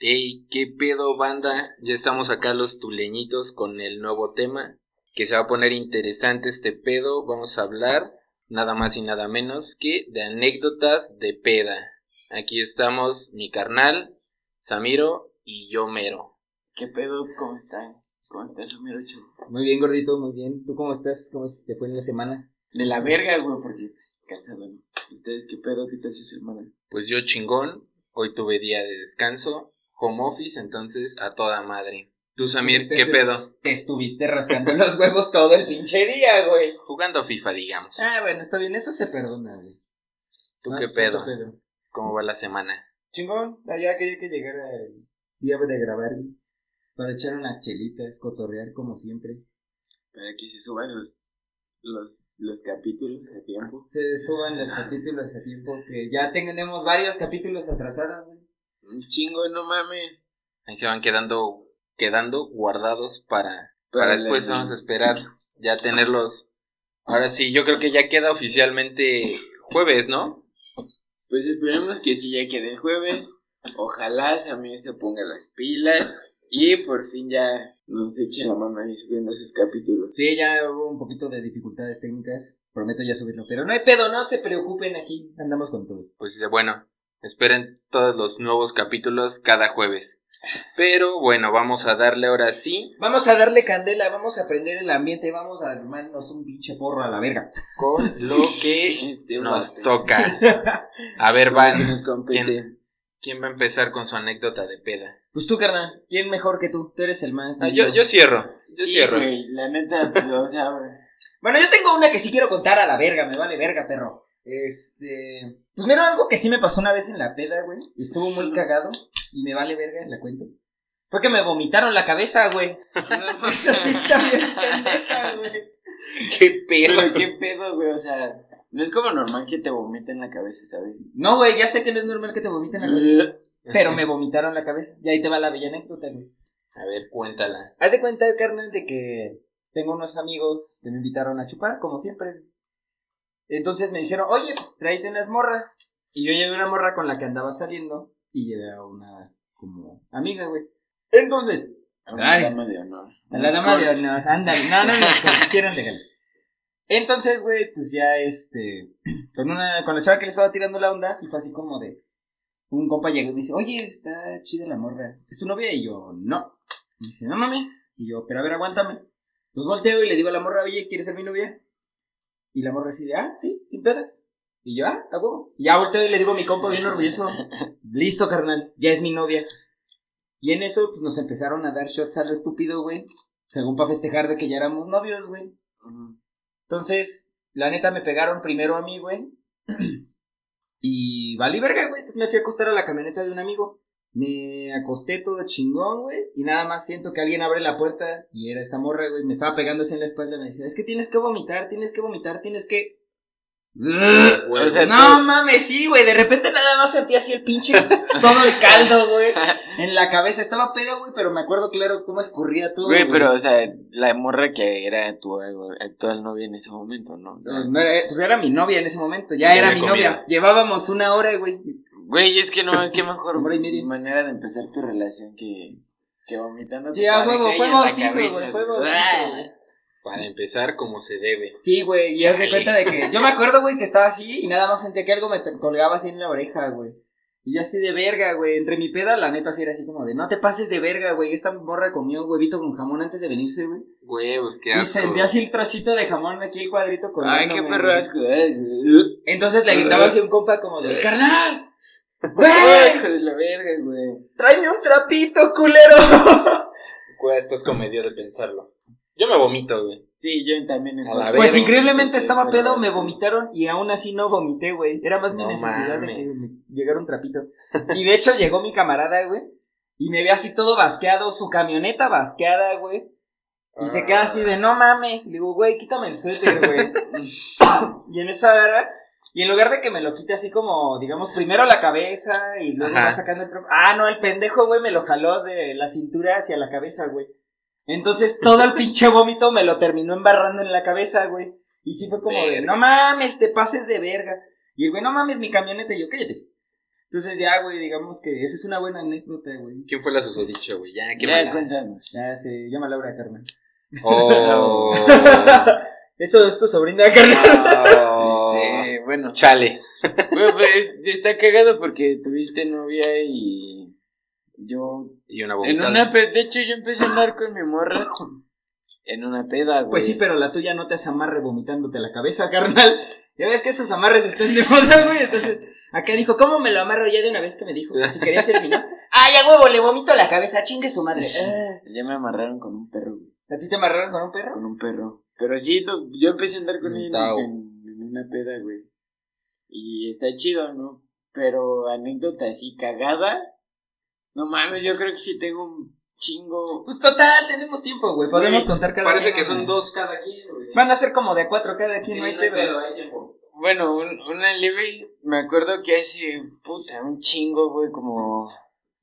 Ey, qué pedo, banda. Ya estamos acá los tuleñitos con el nuevo tema. Que se va a poner interesante este pedo. Vamos a hablar nada más y nada menos que de anécdotas de peda. Aquí estamos mi carnal, Samiro y yo mero. ¿Qué pedo? ¿Cómo están? ¿Cómo estás, Samiro? Muy bien, gordito, muy bien. ¿Tú cómo estás? ¿Cómo te fue en la semana? De la verga, güey, porque pues, cansado, ¿no? ¿Ustedes qué pedo? ¿Qué tal su semana? Pues yo chingón. Hoy tuve día de descanso home office, entonces a toda madre. Tú, Samir, ¿qué pedo? Te estuviste rascando los huevos todo el pinche día, güey. Jugando FIFA, digamos. Ah, bueno, está bien, eso se perdona, güey. ¿Tú qué pedo? ¿Cómo va la semana? Chingón, allá quería que llegara el día de grabar, Para echar unas chelitas, cotorrear como siempre. Para que se suban los, los, los capítulos a tiempo. Se suban los capítulos a tiempo, que ya tenemos varios capítulos atrasados, güey. Un chingo, no mames. Ahí se van quedando, quedando guardados para, para, después vamos a esperar ya tenerlos. Ahora sí, yo creo que ya queda oficialmente jueves, ¿no? Pues esperemos que sí ya quede el jueves. Ojalá Samir se ponga las pilas y por fin ya nos eche la mano ahí subiendo esos capítulos. Sí, ya hubo un poquito de dificultades técnicas. Prometo ya subirlo. Pero no hay pedo, no se preocupen aquí. Andamos con todo. Pues bueno, Esperen todos los nuevos capítulos cada jueves. Pero bueno, vamos a darle ahora sí. Vamos a darle candela, vamos a aprender el ambiente, vamos a armarnos un pinche porro a la verga. Con lo que nos toca. A ver, Van. ¿quién, ¿quién, va a empezar con su anécdota de peda? Pues tú, carnal. ¿Quién mejor que tú? Tú eres el más. Ah, yo, yo cierro. Yo sí, cierro. la neta, pues, o sea, Bueno, yo tengo una que sí quiero contar a la verga, me vale verga, perro. Este. Pues mira, algo que sí me pasó una vez en la peda, güey. Y estuvo muy cagado. Y me vale verga, la cuento. Fue que me vomitaron la cabeza, güey. Eso sí está bien pendeja, güey. ¿Qué pedo? ¿Qué pedo, güey? O sea, no es como normal que te vomiten la cabeza, ¿sabes? No, güey, ya sé que no es normal que te vomiten la cabeza. pero me vomitaron la cabeza. Y ahí te va la bella anécdota, güey. A ver, cuéntala. Haz de cuenta, carnal, de que tengo unos amigos que me invitaron a chupar, como siempre. Entonces me dijeron, oye, pues tráete unas morras. Y yo llevé una morra con la que andaba saliendo y llevé a una como amiga, güey. Entonces, a la dama de honor. A la dama de honor, ándale, no, no, no, hicieron legales. Entonces, güey, pues ya este, con una, con la chava que le estaba tirando la onda, sí fue así como de, un compa llegó y me dice, oye, está chida la morra, ¿es tu novia? Y yo, no. Y dice, no mames. Y yo, pero a ver, aguántame. Entonces volteo y le digo a la morra, oye, ¿quieres ser mi novia? Y la morra decide, ah, sí, sin pedas. Y yo, ah, a. Y ya volteo y le digo a mi compa bien orgulloso, listo, carnal, ya es mi novia. Y en eso, pues nos empezaron a dar shots a lo estúpido, güey. Según para festejar de que ya éramos novios, güey. Entonces, la neta me pegaron primero a mí, güey. y valí verga, güey. Entonces me fui a acostar a la camioneta de un amigo. Me acosté todo chingón, güey. Y nada más siento que alguien abre la puerta y era esta morra, güey. Me estaba pegando así en la espalda y me decía, es que tienes que vomitar, tienes que vomitar, tienes que... o sea, no mames, sí, güey. De repente nada más sentí así el pinche todo el caldo, güey. En la cabeza. Estaba pedo, güey, pero me acuerdo claro cómo escurría todo. Güey, pero, o sea, la morra que era tu actual novia en ese momento, ¿no? no, era, pues era mi novia en ese momento. Ya, era mi novia. Llevábamos una hora, güey. Güey, es que no, es que mejor manera de empezar tu relación que, que vomitando. Sí, a huevo, fue bautizo, güey, fue bautizo, ah. Para empezar como se debe. Sí, güey, y haz de cuenta de que. Yo me acuerdo, güey, que estaba así y nada más sentía que algo me colgaba así en la oreja, güey. Y yo así de verga, güey. Entre mi peda, la neta, así era así como de, no te pases de verga, güey. Esta morra comió un huevito con jamón antes de venirse, güey. Huevos, qué asco. Y sentía así el trocito de jamón aquí, el cuadrito con Ay, qué perro asco. Eh. Entonces le gritaba así un compa como de, carnal, ¡Güey! Hijo de la verga, güey. Tráeme un trapito, culero. Güey, esto es comedia de pensarlo. Yo me vomito, güey. Sí, yo también. A la pues increíblemente estaba pedo, me vomitaron y aún así no vomité, güey. Era más mi necesidad de que llegara un trapito. Y de hecho llegó mi camarada, güey. Y me ve así todo basqueado, su camioneta basqueada, güey. Y se queda así de, no mames. Le digo, güey, quítame el suéter, güey. y en esa hora y en lugar de que me lo quite así como, digamos, primero la cabeza y luego va sacando el tronco. Ah, no, el pendejo, güey, me lo jaló de la cintura hacia la cabeza, güey. Entonces todo el pinche vómito me lo terminó embarrando en la cabeza, güey. Y sí fue como de, no mames, te pases de verga. Y el güey, no mames, mi camioneta. Y yo, cállate. Entonces ya, güey, digamos que esa es una buena anécdota, güey. ¿Quién fue la susodicha, güey? Ya, qué Ya, mala. cuéntanos. Ya se llama Laura Carmen. Oh. Eso es tu sobrina, carnal. Oh. Bueno, Chale. Pues, está cagado porque tuviste novia y yo Y una en una de hecho yo empecé a andar con mi morra en una peda, güey. Pues sí, pero la tuya no te hace amarre vomitándote la cabeza, carnal. Ya ves que esos amarres están de moda, güey. Entonces, acá dijo, ¿cómo me lo amarro ya de una vez que me dijo? Si quería ser vino. ¡Ay, a huevo! Le vomito la cabeza, chingue su madre. Ah. Ya me amarraron con un perro, güey. ¿A ti te amarraron con un perro? Con un perro. Pero sí, no, yo empecé a andar con Tao. en, en una peda, güey. Y está chido, ¿no? Pero anécdota así cagada. No mames, yo creo que sí tengo un chingo. Pues total, tenemos tiempo, güey. Podemos contar cada Parece uno, que son güey. dos cada quien, güey. Van a ser como de cuatro cada quien, Sí, no hay no hay pedo. pedo, hay tiempo. Bueno, un- una leve, me acuerdo que hace, puta, un chingo, güey, como,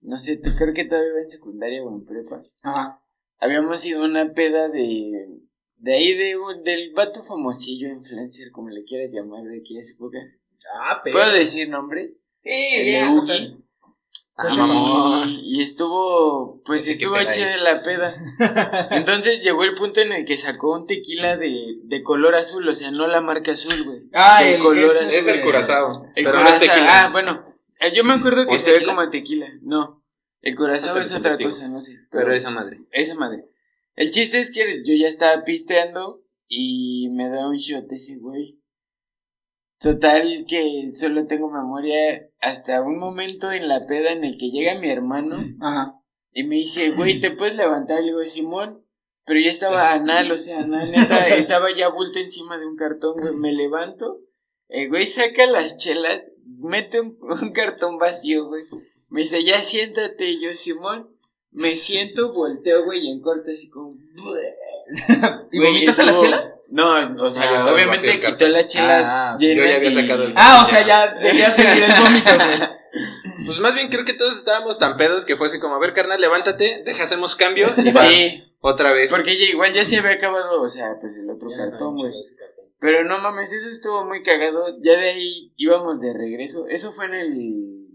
no sé, tú creo que todavía iba en secundaria o en prepa. Ajá. Habíamos ido a una peda de, de ahí, de, un- del vato famosillo, influencer, como le quieras llamar, de aquellas épocas. Ah, pero. ¿Puedo decir nombres? Sí, El ya, de. Ugi. Ah, mamón. Y, estuvo, pues estuvo chida es. la peda. Entonces llegó el punto en el que sacó un tequila de, de color azul, o sea, no la marca azul, güey. Ah, de el color azul. Es el de- curazao. El pero no tequila. Ah, bueno, eh, yo me acuerdo que ¿O es se ve tequila? como tequila. No, el curazao Ahorita es otra cosa, no sé. Pero esa madre. Esa madre. El chiste es que yo ya estaba pisteando y me da un shot ese güey. Total que solo tengo memoria hasta un momento en la peda en el que llega mi hermano Ajá. y me dice, güey, ¿te puedes levantar? Le digo, Simón. Pero ya estaba anal, o sea, anal, neta, estaba ya bulto encima de un cartón, güey. Me levanto, el güey saca las chelas, mete un, un cartón vacío, güey. Me dice, ya siéntate, y yo, Simón. Me siento, volteo, güey, y en corte así como... ¿Y Güey, vomitaste las chelas? No, o sea, Ah, obviamente quitó las chelas Ah, yo ya llenas había y- sacado el- Ah, o sea, ya debías tener el vómito, güey. Pues más bien creo que todos estábamos tan pedos que fue así como, a ver, carnal, levántate, deja, hacemos cambio y va Sí, otra vez. porque ya igual ya se había acabado, o sea, pues el otro cartón, güey. Pero no mames, eso estuvo muy cagado. Ya de ahí íbamos de regreso. Eso fue en el.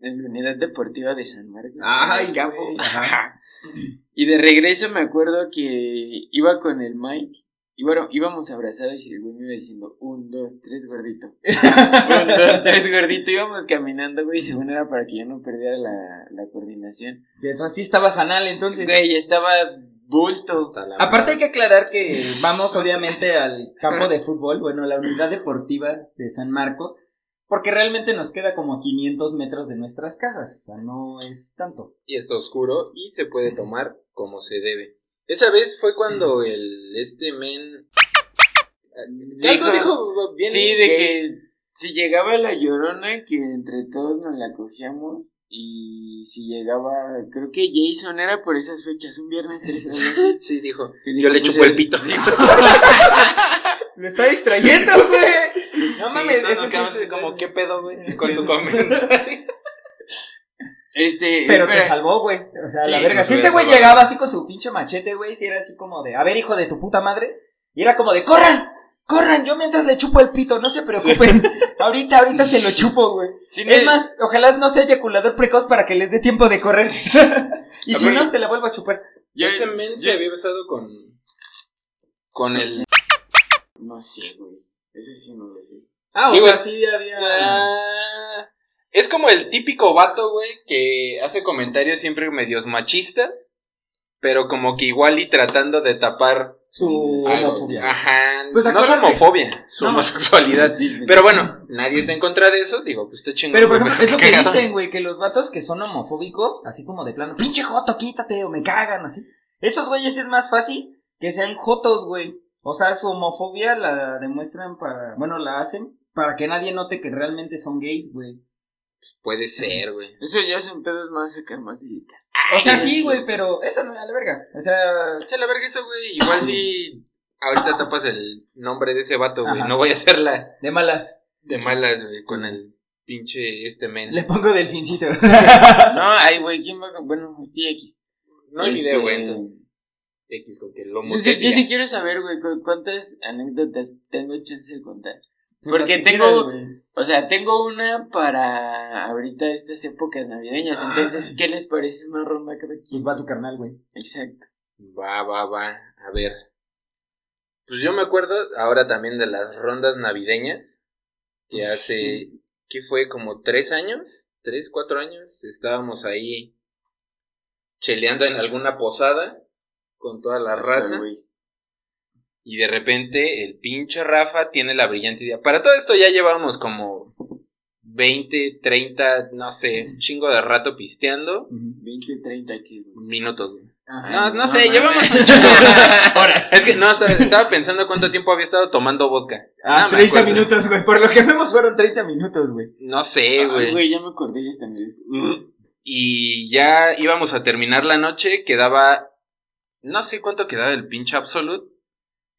En la unidad deportiva de San Marcos. Ay, ajá. Y de regreso me acuerdo que iba con el Mike. Y bueno, íbamos abrazados y el güey me iba diciendo: Un, dos, tres, gordito. Un, dos, tres, gordito. Íbamos caminando, güey. Según era para que yo no perdiera la, la coordinación. Eso así estabas anal, entonces. Güey, estaba bulto. Hasta la Aparte hay que aclarar que vamos obviamente al campo de fútbol, bueno, la unidad deportiva de San Marco, porque realmente nos queda como a 500 metros de nuestras casas, o sea, no es tanto. y está oscuro y se puede tomar como se debe. Esa vez fue cuando el este men algo Dijo- bien Sí, de que si llegaba la llorona, que entre todos nos la cogíamos. Y si llegaba, creo que Jason era por esas fechas, un viernes 13 sí dijo, Que yo dijo, le chupo el pito. Lo está distrayendo, güey. No mames, no, eso como qué pedo, güey, con tu comentario. Este, Pero te salvó, güey. O sea, Sí, la verga. Si ese güey llegaba así con su pinche machete, güey, si era así como de, a ver, hijo de tu puta madre. Y era como de, corran, corran, yo mientras le chupo el pito, no se preocupen. ahorita, ahorita se lo chupo, güey. sí Es más, ojalá no sea eyaculador precoz para que les dé tiempo de correr. y A si ver. no, se la vuelvo a chupar. yo- Ese men se había besado con con el No sé, güey. Eso sí no lo sé. Ah, o Digo, sea, sí había. Ah, es como el típico vato, güey, que hace comentarios siempre medios machistas, pero como que igual y tratando de tapar Su homofobia. Ajá, Pues no su acuérdate- homofobia, su No. homosexualidad. Pero bueno, nadie está en contra de eso, digo, pues está chingón. Pero por ejemplo, es lo que cagado. dicen, güey, que los vatos que son homofóbicos, así como de plano, pinche joto, quítate o me cagan, así. Esos güeyes es más fácil que sean jotos, güey. O sea, su homofobia la demuestran para, bueno, la hacen para que nadie note que realmente son gays, güey. Puede ser, güey. Eso ya son pedos más acá, más delicados. O sea, sí, güey, pero eso no me da la verga. O sea, Echa la verga eso, güey. Igual si ahorita tapas el nombre de ese vato, güey. Ajá. No voy a hacerla de malas. de malas, güey, con el pinche este men. Le pongo delfincito. No, ay, güey, ¿quién va con.? Bueno, sí, X. No hay Este, video, güey, entonces. X con que lo Yo sí, yo mutees y sí quiero saber, güey, cu- cuántas anécdotas tengo chance de contar. Porque tengo-. O sea, tengo una para ahorita estas épocas navideñas. Entonces, ¿qué les parece una ronda cada Pues va tu carnal, güey. Exacto. Va, va, va. A ver. Pues yo me acuerdo ahora también de las rondas navideñas. Que hace. ¿Qué fue? Como tres años. Tres, cuatro años. Estábamos ahí. Cheleando en alguna posada. Con toda la raza. güey. Y de repente el pinche Rafa tiene la brillante idea. Para todo esto ya llevábamos como 20, 30, no sé, un chingo de rato pisteando. 20, 30 aquí. Minutos. güey. No, no no sé, llevamos un chingo. Es que no, estaba, pensando cuánto tiempo había estado tomando vodka. Ah, No me 30 acuerdo. minutos, güey. Por lo que vemos fueron 30 minutos, güey. No sé, Ay, güey. güey, ya me acordé, ya mi Y ya íbamos a terminar la noche, quedaba, no sé cuánto quedaba el pinche Absolute.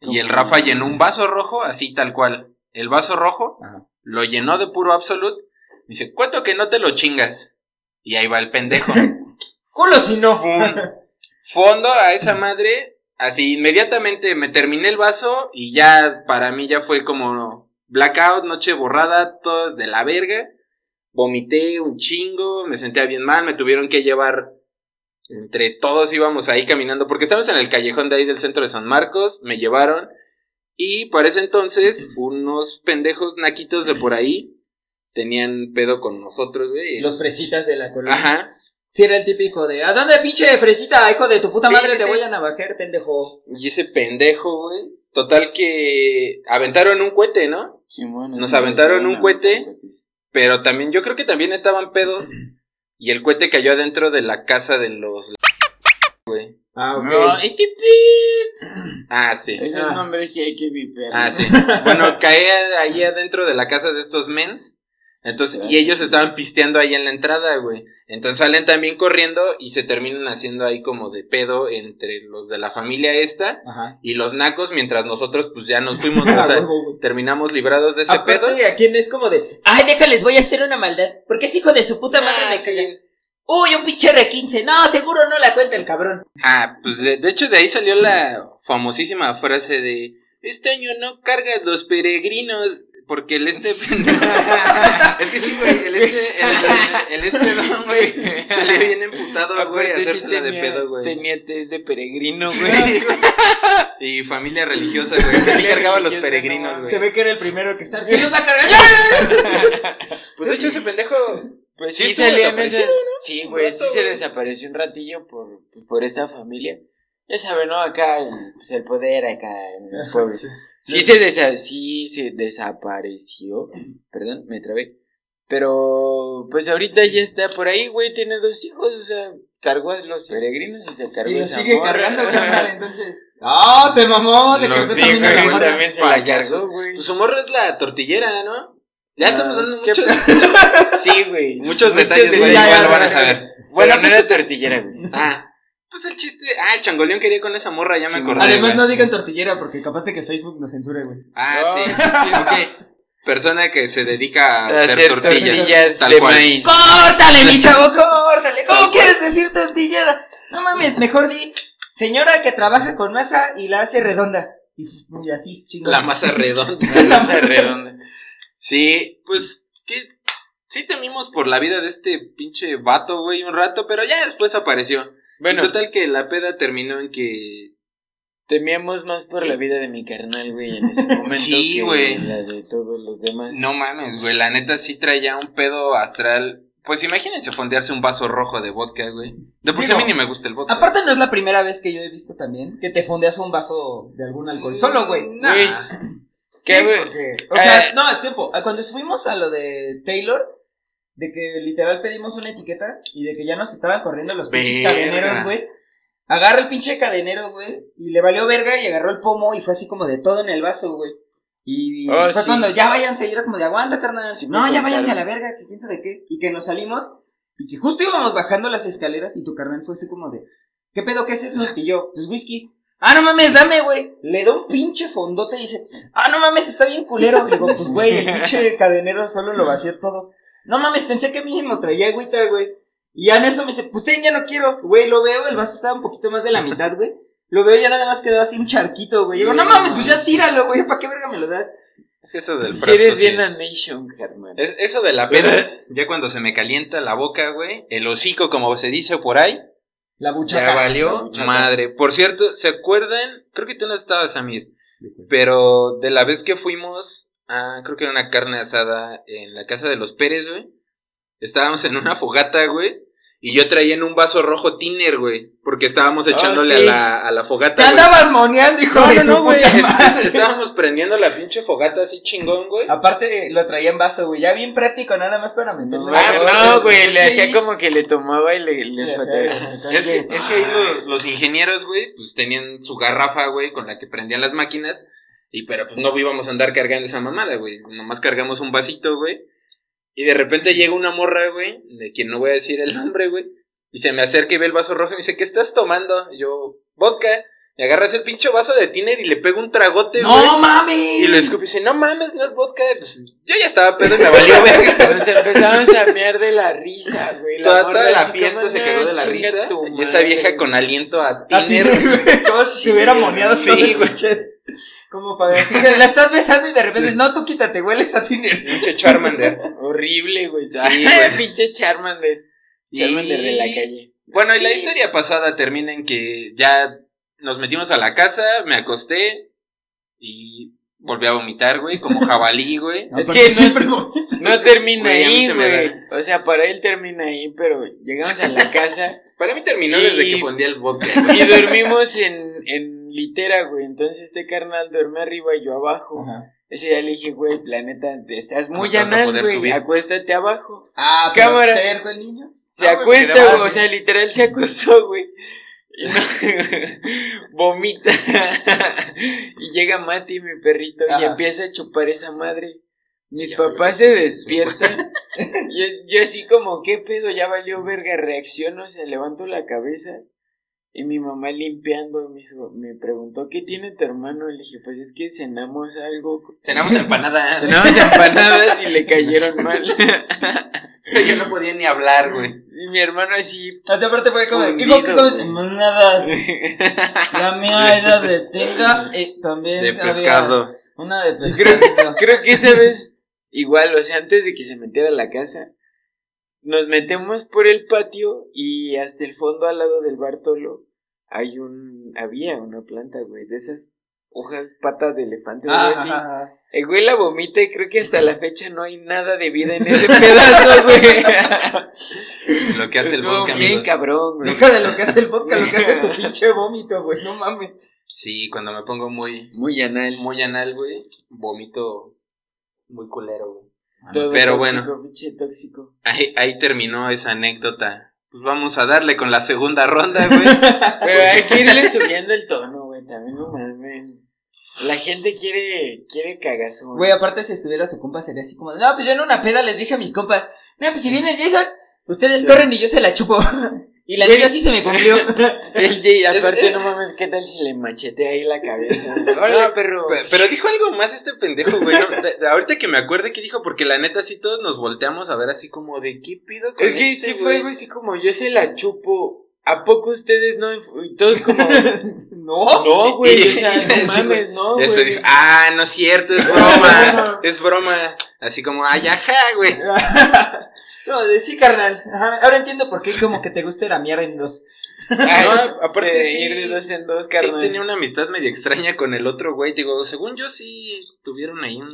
Y el Rafa llenó un vaso rojo, así tal cual. El vaso rojo Ajá. lo llenó de puro Absolute. Dice, ¿cuánto que no te lo chingas? Y ahí va el pendejo. Culo si no. Fum. Fondo a esa madre. Así inmediatamente me terminé el vaso y ya para mí ya fue como blackout, noche borrada, todo de la verga. Vomité un chingo, me sentía bien mal, me tuvieron que llevar entre todos íbamos ahí caminando porque estábamos en el callejón de ahí del centro de San Marcos, me llevaron y para ese entonces unos pendejos naquitos de por ahí tenían pedo con nosotros, güey. Los fresitas de la colonia. Ajá. Sí, era el típico de, ¿a dónde pinche fresita, hijo de tu puta Sí, madre, sí, te sí. voy a navajer, pendejo? Y ese pendejo, güey. Total que aventaron un cohete, ¿no? Simón, Nos sí, aventaron un cohete. Pero también yo creo que también estaban pedos. Y el cohete cayó adentro de la casa de los... Güey. Ah, ok. No, Ah, sí. Esos Ah. nombres sí hay que vipear. Ah, sí. Bueno, cae ahí adentro de la casa de estos mens. Entonces, y ellos estaban pisteando ahí en la entrada, güey. Entonces salen también corriendo y se terminan haciendo ahí como de pedo entre los de la familia esta Ajá. y los nacos, mientras nosotros pues ya nos fuimos, o sea, terminamos librados de ese Aparte, pedo. ¿a quién es como de, ay, déjales, voy a hacer una maldad? Porque es hijo de su puta madre Ah, me sí. Uy, un pinche R15. No, seguro no la cuenta el cabrón. Ah, pues de, de hecho de ahí salió la famosísima frase de este año no cargas los peregrinos porque el este pendejo es que sí güey el este el, el este don güey se le viene emputado güey a hacérsela de pedo güey Tenía test de peregrino, güey. y familia religiosa güey que sí cargaba a los peregrinos no güey Se ve que era el primero que está. ¿Quién los va a cargar? pues de hecho ese pendejo Pues Sí sí, desaparecido, esas- Sí, güey, sí se desapareció un ratillo por, por esta familia. Ya saben, ¿no? Acá, el, pues el poder acá en el pueblo. Sí se, desa sí se desapareció. Perdón, me trabé. Pero, pues ahorita ya está por ahí, güey, tiene dos hijos, o sea, cargó a los peregrinos y se cargó Y lo esa sigue morra. cargando, carnal, entonces. ¡Ah! se mamó, se cargó sí, también güey, morra. también se la cargó, güey. pues su morra es la tortillera no ya No, estamos dando es que- muchos Sí, güey. muchos detalles güey ya, ya, lo van a saber Bueno, no era tortillera, güey. Ah, pues el chiste. Ah, el changoleón quería con esa morra, ya me acordé. Además, güey. no digan tortillera porque capaz de que Facebook nos censure, güey. Ah, sí. sí, sí. Ok. Persona que se dedica a, A hacer, hacer tortillas. tortillas tal de cual. maíz. ¡Córtale, mi chavo, córtale! ¿Cómo quieres decir tortillera? No mames, mejor di, señora que trabaja con masa y la hace redonda. Y, y así, chingón. La masa redonda. La masa redonda. Sí, pues que sí temimos por la vida de este pinche vato, güey, un rato, pero ya después apareció. Bueno, Y total que la peda terminó en que temíamos más por la vida de mi carnal, güey, en ese momento. Sí, que güey. La de todos los demás. no mames, güey, la neta sí traía un pedo astral. Pues imagínense fondearse un vaso rojo de vodka, güey. De por sí a mí Digo, ni me gusta el vodka. Aparte no es la primera vez que yo he visto también que te fondeas un vaso de algún alcohol. Solo, güey. Nah. Güey. ¿Qué, güey? O sea, Eh. no, es tiempo. Cuando subimos a lo de Taylor, de que literal pedimos una etiqueta y de que ya nos estaban corriendo los pinches cadeneros, güey. Agarra el pinche cadenero, güey, y le valió verga y agarró el pomo y fue así como de todo en el vaso, güey. Y Oh, fue sí. cuando ya váyanse, y era como de aguanta, carnal. Sí, no, ya váyanse a la verga, que quién sabe qué. Y que nos salimos y que justo íbamos bajando las escaleras y tu carnal fue así como de, ¿qué pedo, qué es eso? Y yo, pues whisky. Ah, no mames, dame, güey. Le da un pinche fondote y dice, ah, no mames, está bien culero. Y digo, pues, güey, el pinche cadenero solo lo vació todo. No mames, pensé que mínimo traía agüita, güey. Y ya en eso me dice, pues ten, ya no quiero. Güey, lo veo, el vaso estaba un poquito más de la mitad, güey. Lo veo y ya nada más quedó así un charquito, güey. Digo, no mames, pues ya tíralo, güey, ¿para qué verga me lo das? Es eso del Si frasco. eres sí. bien a Nation, Germán. Es eso de la peda, ya cuando se me calienta la boca, güey, el hocico, como se dice por ahí, La buchaca. ya la valió buchaca. madre. Por cierto, ¿se acuerdan? Creo que tú no estabas, Samir, pero de la vez que fuimos a, creo que era una carne asada en la casa de los Pérez, güey, estábamos en una fogata, güey, y yo traía en un vaso rojo tiner, güey, porque estábamos echándole sí. a, la, a la Te fogata, güey. andabas moneando, hijo No, de no, güey. Estábamos prendiendo la pinche fogata así chingón, güey. Aparte, lo traía en vaso, güey. Ya bien práctico, nada más para No, meterle. Ah, no, güey, le hacía como que le tomaba y le, le Es que, es que ahí lo- los ingenieros, güey, pues tenían su garrafa, güey, con la que prendían las máquinas. Y pero pues no íbamos a andar cargando esa mamada, güey. Nomás cargamos un vasito, güey. Y de repente llega una morra, güey, de quien no voy a decir el nombre, güey. Y se me acerca y ve el vaso rojo y me dice, ¿qué estás tomando? Y yo, vodka. Y agarras el pinche vaso de tiner y le pego un tragote, güey. ¡No mames! Y lo escupe y dice, no mames, no es vodka. Pues yo ya estaba pedo y me valió verga. Nos empezamos a mear de la risa, güey. Toda, la fiesta se "No, cagó de la risa. Y esa vieja güey". con aliento a tiner. Tiner, como si se hubiera moneado Sí, güey. Como para decir que la estás besando y de repente, Sí. no, tú quítate, hueles a Tiner. Pinche Charmander. Horrible, güey. Sí, güey. Pinche Charmander. Y- Charmander de la calle. Bueno, y la historia pasada termina en que ya nos metimos a la casa, me acosté y volví a vomitar, güey, como jabalí, güey. Es que no- siempre como- No termina Güey, ahí, güey. O sea, para él termina ahí, pero llegamos a la casa Para mí terminó Y- desde que fundí el vodka. güey. y dormimos en, en litera, güey. Entonces este carnal duerme arriba y yo abajo. Ajá. Ese día le dije, güey, planeta, estás muy te anal, güey. subir. Acuéstate abajo. Ah, pero Cámara. terco el niño. Se Ah, güey, acuesta, quedaba güey. O sea, literal se acostó, güey. Y no, vomita. y llega Mati, mi perrito, y empieza a chupar esa madre. Mis Ya papás se despiertan. y yo así como, ¿qué pedo? Ya valió verga. Reacciono, o sea, levanto la cabeza. Y mi mamá limpiando me, hizo- me preguntó, ¿qué tiene tu hermano? Le dije, pues es que cenamos algo. Cenamos empanadas. Cenamos empanadas y le cayeron mal. Yo no podía ni hablar, güey. y mi hermano así, Hasta aparte fue como, hijo, ¿qué comes? Nada. La mía era de tinga y también De había pescado. Una de Creo, pescado. creo que esa vez, igual, o sea, antes de que se metiera a la casa, nos metemos por el patio y hasta el fondo al lado del Bartolo hay un, había una planta, güey, de esas hojas, patas de elefante o algo así. El güey la vomita y creo que hasta la fecha no hay nada de vida en ese pedazo, güey. Lo que hace el vodka, bien amigos. cabrón, güey. Deja de lo que hace el vodka, lo que hace tu pinche vómito, güey, no mames. Sí, cuando me pongo muy, Muy anal. muy anal, güey, vomito muy culero, güey. Todo Pero tóxico, pinche tóxico. Ahí, ahí terminó esa anécdota. Pues vamos a darle con la segunda ronda, güey. Pero hay que irle subiendo el tono, güey, también no mames. La gente quiere, quiere cagazón. Güey, aparte si estuviera su compa sería así como, no, pues yo en una peda les dije a mis compas, no, pues si viene Jason, ustedes Sí. corren y yo se la chupo. y la Güey. neta sí se me cumplió. El Jay, aparte, no mames, ¿qué tal si le machetea ahí la cabeza? Órale, No, perro. Pe- Pero dijo algo más este pendejo, güey. ¿no? De- de- ahorita que me acuerde que dijo, porque la neta sí todos nos volteamos a ver así como de qué pido con Es que este, sí fue, güey, así como yo se la chupo. ¿A poco ustedes no? Y todos como, no. no, güey, o sea, no mames, no, después dijo, ah, no es cierto, es broma. es broma. Así como, ay, ajá, güey. No, de sí, carnal. Ajá, ahora entiendo por qué como que te gusta la mierda en dos. Ay, No, aparte de sí. ir de dos en dos, Sí, carnal. tenía una amistad medio extraña con el otro güey. Digo, según yo sí tuvieron ahí un.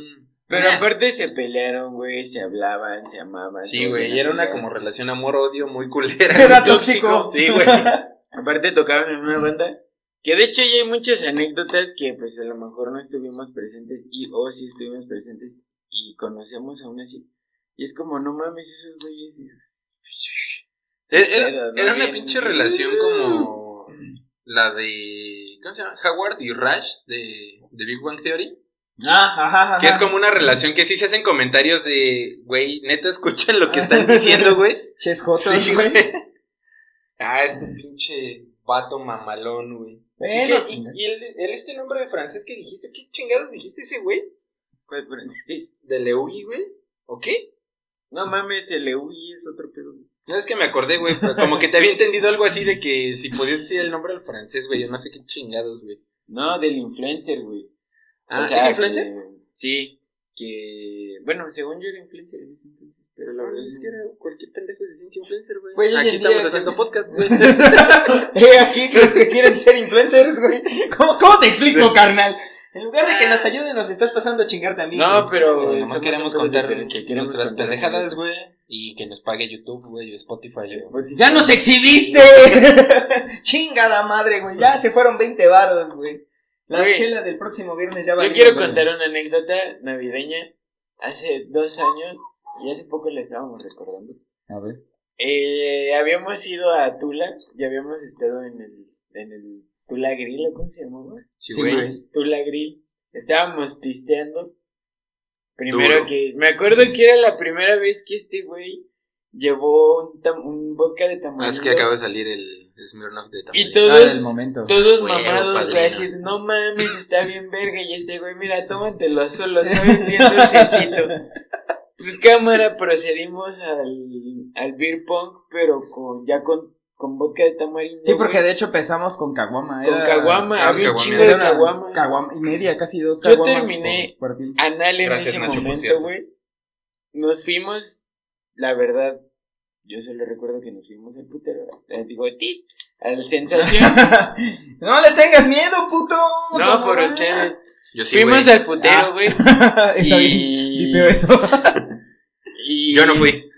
Pero Nah. aparte se pelearon, güey, se hablaban, se amaban. Sí, güey, y era una como relación amor-odio muy culera. Era tóxico. Sí, güey. Aparte tocaban en una banda que de hecho ya hay muchas anécdotas que pues a lo mejor no estuvimos presentes y o sí estuvimos presentes y conocemos aún así. Y es como, no mames, esos güeyes. esos- Era, era una pinche relación como la de. ¿Cómo se llama? Howard y Rush de, de Big Bang Theory. Ah, ajá, ajá. Que es como una relación que sí se hacen comentarios de, güey, neta, escuchan lo que están diciendo, güey. Ches Sí, güey. Ah, este pinche vato mamalón, güey. ¿Y, Bueno, qué- y- y el, el este nombre de francés que dijiste? ¿Qué chingados dijiste ese güey? ¿Cuál francés? ¿De Leugi, güey? ¿O qué? No mames, el EUI es otro pedo. No, es que me acordé, güey. Como que te había entendido algo así de que si podías decir el nombre al francés, güey. Yo no sé qué chingados, güey. No, del influencer, güey. Ah, O sea, ¿es influencer? que- sí. que, bueno, según yo era influencer en ese entonces, pero la verdad Pues es es que era cualquier pendejo se siente influencer, güey. Aquí estamos día, haciendo güey. podcast, güey. Eh, aquí los que quieren ser influencers, güey. ¿Cómo, cómo te explico, carnal? En lugar de que nos ayuden, nos estás pasando a chingarte a mí. No, güey. pero Nomás estamos queremos contar queremos nuestras contar pendejadas, güey. Y que nos pague YouTube, güey, o Spotify. Spotify. ¡Ya nos exhibiste! Chingada madre, güey. Ya se fueron 20 varos, güey. Las Güey. chelas del próximo viernes ya Yo van. quiero contar una anécdota navideña. Hace dos años, y hace poco la estábamos recordando. A ver. Eh, habíamos ido a Tula y habíamos estado en el, en el Tula Grill, ¿o ¿cómo se llamaba? Sí, Sí, güey. güey. Tula Grill. Estábamos pisteando. Primero Duro. que. Me acuerdo que era la primera vez que este güey llevó un, tam- un vodka de Ah, tamarindo. es que acaba de salir el Smirnoff de Y tamarindo. todos, Ah, momento. todos Huevo, mamados, güey, así, no mames, está bien verga, y este güey, mira, tómatelo solo, sabe bien dulcecito. Pues cámara, procedimos al, al beer pong, pero con, ya con, con vodka de tamarindo. Sí, porque de hecho empezamos con caguama. Con era- caguama, Ah, había un caguama. chingo de caguamas. Caguama y media, casi dos Yo caguamas. terminé- por. Anal en Gracias, ese Nacho, por momento, güey. Nos fuimos, la verdad, yo solo recuerdo que nos fuimos al putero, eh, digo, ti, al sensación. No le tengas miedo, puto. no, por va. ustedes. Yo sí, Fuimos güey. al putero, Ah. güey. Bien. y... Vipeo eso. y- Yo no fui.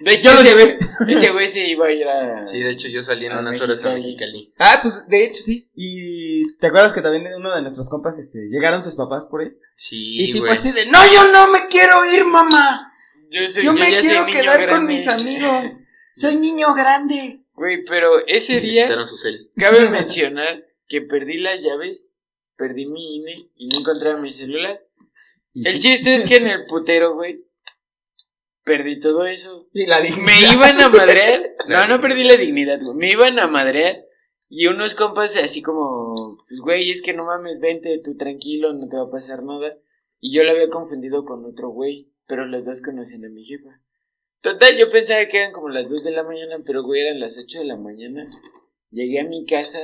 De hecho, Yo lo llevé. Ese güey se iba a ir a. Sí, de hecho yo salí en A unas horas a Mexicali. Ah, pues de hecho sí. Y te acuerdas que también uno de nuestros compas, este, llegaron sus papás por ahí. Sí, y sí güey. fue así de, no, yo no me quiero ir, mamá. Yo, soy- Yo me quiero quedar con mis amigos. Soy niño grande. Güey, pero ese día quitaron su cel. cabe mencionar que perdí las llaves, perdí mi INE y no encontraba mi celular. El sí. chiste es que en el putero, güey, perdí todo eso. Y la dije. Me iban a madrear. No, no perdí la dignidad, güey. Me iban a madrear. Y unos compas así como, pues güey, es que no mames, vente tú tranquilo, no te va a pasar nada. Y yo lo había confundido con otro güey, pero los dos conocen a mi jefa. Total, yo pensaba que eran como las 2 de la mañana, pero güey, eran las 8 de la mañana. Llegué a mi casa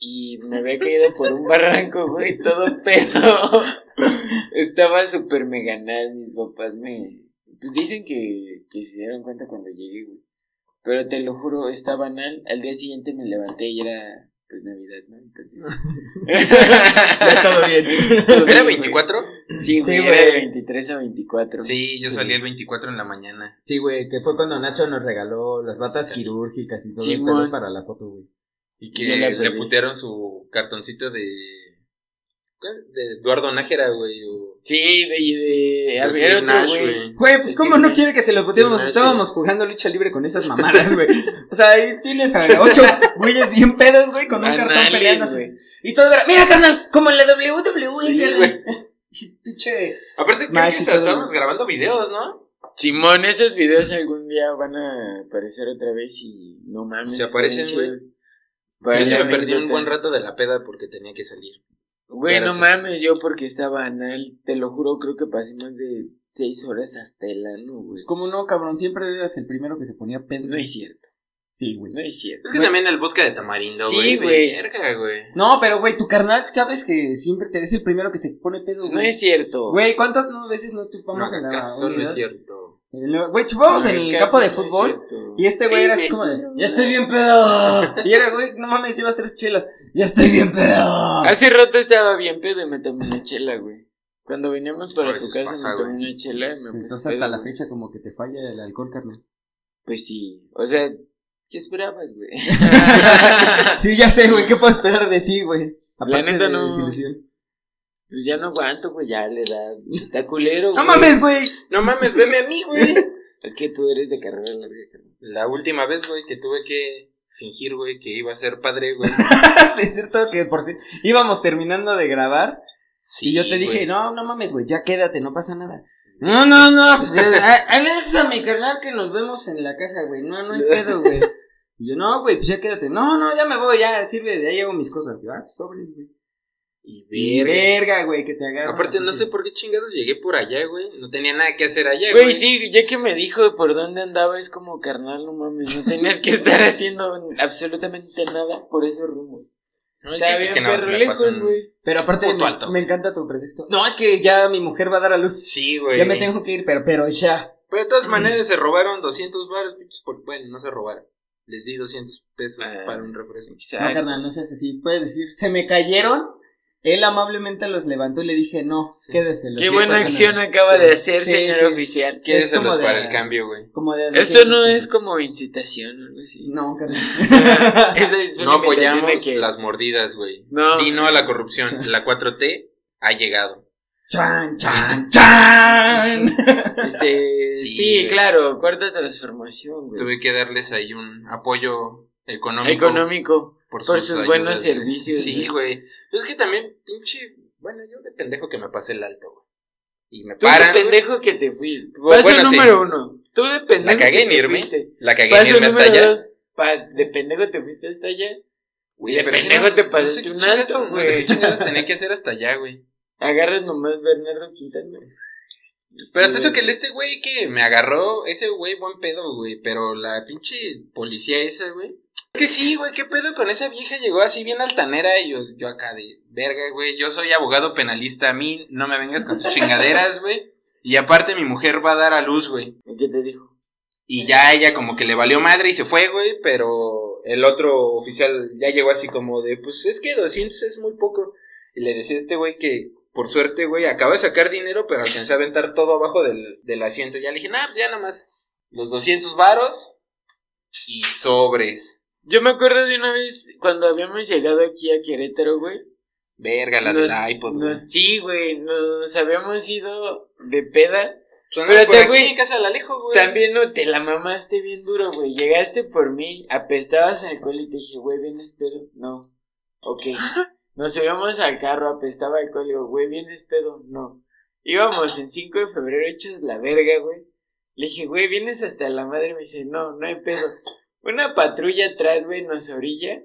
y me había caído por un barranco, güey, todo pedo. Estaba súper meganal, mis papás me... Pues dicen que, que se dieron cuenta cuando llegué, güey. Pero te lo juro, estaba anal. Al día siguiente me levanté y era, pues, Navidad, ¿no? Entonces... Ya todo bien. Todo ¿Era bien, 24? güey. Sí, güey, Sí, era de güey. 23 a 24. Sí, yo Sí. salí el 24 en la mañana. Sí, güey, que fue cuando Nacho nos regaló las batas quirúrgicas y todo el para la foto, güey. Y que le perdí. putearon su cartoncito de. ¿Qué? De Eduardo Nájera, güey. o- Sí, de... de de a ver, güey. güey. Pues Es cómo no Nash- quiere que se los boteemos. Nash, Estábamos jugando lucha libre con esas mamadas, güey. O sea, ahí tienes a ocho güeyes bien pedos, güey, con un cartón peleándose. güey. Y todo era, mira, carnal, como en la WWE. Sí, carnal". güey. Pinche. Aparte, creo que estábamos grabando videos, ¿no? Simón, esos videos algún día van a aparecer otra vez y no mames. Se aparecen, güey. Yo sí me perdí un buen rato de la peda porque tenía que salir. Güey, no sí. mames, yo porque estaba anal, te lo juro, creo que pasé más de seis horas hasta el ano, güey. Como no, cabrón, siempre eras el primero que se ponía pedo. No es cierto, Sí, güey. no es cierto. Es que Güey. también el vodka de tamarindo, Sí, güey. güey. Verga, güey. No, pero güey, tu carnal, sabes que siempre te eres el primero que se pone pedo, güey. No es cierto. Güey, ¿cuántas no, veces no No chupamos en la no es cierto. Güey, chupamos en el campo de fútbol. Y este güey era así como de, ya estoy bien pedo. Y era, güey, no mames, llevas tres chelas. Ya estoy bien pedo. Hace rato estaba bien pedo y me tomé una chela, güey. Cuando veníamos para tu casa pasa, me tomé güey. una chela y me Entonces pedo, hasta la güey. fecha como que te falla el alcohol, carnal. Pues sí, o sea, ¿qué esperabas, güey? sí, ya sé, güey, ¿qué puedo esperar de ti, güey? La neta de no. desilusión. Pues ya no aguanto, güey, ya le da. Está culero, No güey. mames, güey. No mames, veme a mí, güey. Es que tú eres de carrera larga, carnal. La última vez, güey, que tuve que fingir, güey, que iba a ser padre, güey. Sí, es cierto que por si íbamos terminando de grabar Sí, y yo te dije, no, no mames, güey, ya quédate, no pasa nada. No, no, no, pues, a- a veces a mi carnal que nos vemos en la casa, güey, no, no hay pedo, güey. Y yo, no, güey, pues ya quédate. No, no, ya me voy, ya sirve, de ahí hago mis cosas. Yo, ah, pues, sobres, güey. Y Y verga. verga, güey, que te agarra. Aparte, no sé por qué chingados llegué por allá, güey. No tenía nada que hacer allá, Güey, güey. sí, ya que me dijo por dónde andaba, es como carnal, no mames, no tenías que estar haciendo absolutamente nada por esos rumos. No, el Está chiste es bien que nada lejos, güey. Pero aparte me, alto. me encanta tu pretexto. No, es que ya mi mujer va a dar a luz. Sí, güey. Ya me tengo que ir, pero, pero ya. Pero de todas maneras se robaron 200 baros, pinches. por- Bueno, no se robaron. Les di 200 pesos Ah. para un refresco. No, carnal, no seas así. Puedes decir, se me cayeron. Él amablemente los levantó y le dije, no, Sí. quédeselos. Qué Y buena acción no- acaba de hacer, Sí, señor sí. oficial. Quédeselos como de- para el cambio, güey. Como de Esto no 200. es como incitación o algo así. No, carnal. Esa es No apoyamos que- las mordidas, güey. No. Di no a la corrupción. La 4T ha llegado. Chan, chan, chan. Este, Sí, sí, claro, cuarta transformación, güey. Tuve que darles ahí un apoyo económico. Económico. Por sus, sus buenos güey. servicios, Sí, güey. güey. Es que también, pinche. Bueno, yo de pendejo que me pasé el alto, güey. Y me Tú paran. de güey. pendejo que te fui. Bu- Paso bueno, sí. número uno. Tú de pendejo. La cagué en irme. fuiste. La cagué en irme hasta allá. dos. Pa- de pendejo te fuiste hasta allá. Güey, de pendejo no, te no pasaste sé qué un chingados- alto, no sé qué güey. chingados tenía que hacer hasta allá, güey. Agarras nomás Bernardo Quintana. Pero Sí, hasta eso que güey. este güey que me agarró, ese güey buen pedo, güey. Pero la pinche policía esa, güey. Que sí, güey, qué pedo con esa vieja. Llegó así bien altanera y yo, yo acá de verga, güey. Yo soy abogado penalista. A mí no me vengas con tus chingaderas, güey. Y aparte mi mujer va a dar a luz, güey. ¿Qué te dijo? Y ya ella como que le valió madre y se fue, güey. Pero el otro oficial ya llegó así como de, pues es que 200 es muy poco. Y le decía a este güey que, por suerte, güey, acaba de sacar dinero, pero alcancé a aventar todo abajo del, del asiento. Ya le dije, nah, pues ya nada más los 200 varos y sobres. Yo me acuerdo de una vez cuando habíamos llegado aquí a Querétaro, güey. Verga, la Nos- del iPod, güey. nos- Sí, güey, nos habíamos ido de peda. Pues pero por te, aquí güey, en casa del Alejo, güey. También no te la mamaste bien duro, güey. Llegaste por mí, apestabas alcohol y te dije, güey, ¿vienes pedo? No. Ok. Nos subíamos al carro, apestaba alcohol y digo, güey, ¿vienes pedo? No. Íbamos en 5 de febrero hechos la verga, güey. Le dije, güey, ¿vienes hasta la madre? Me dice, no, no hay pedo. Una patrulla atrás, güey, nos orilla.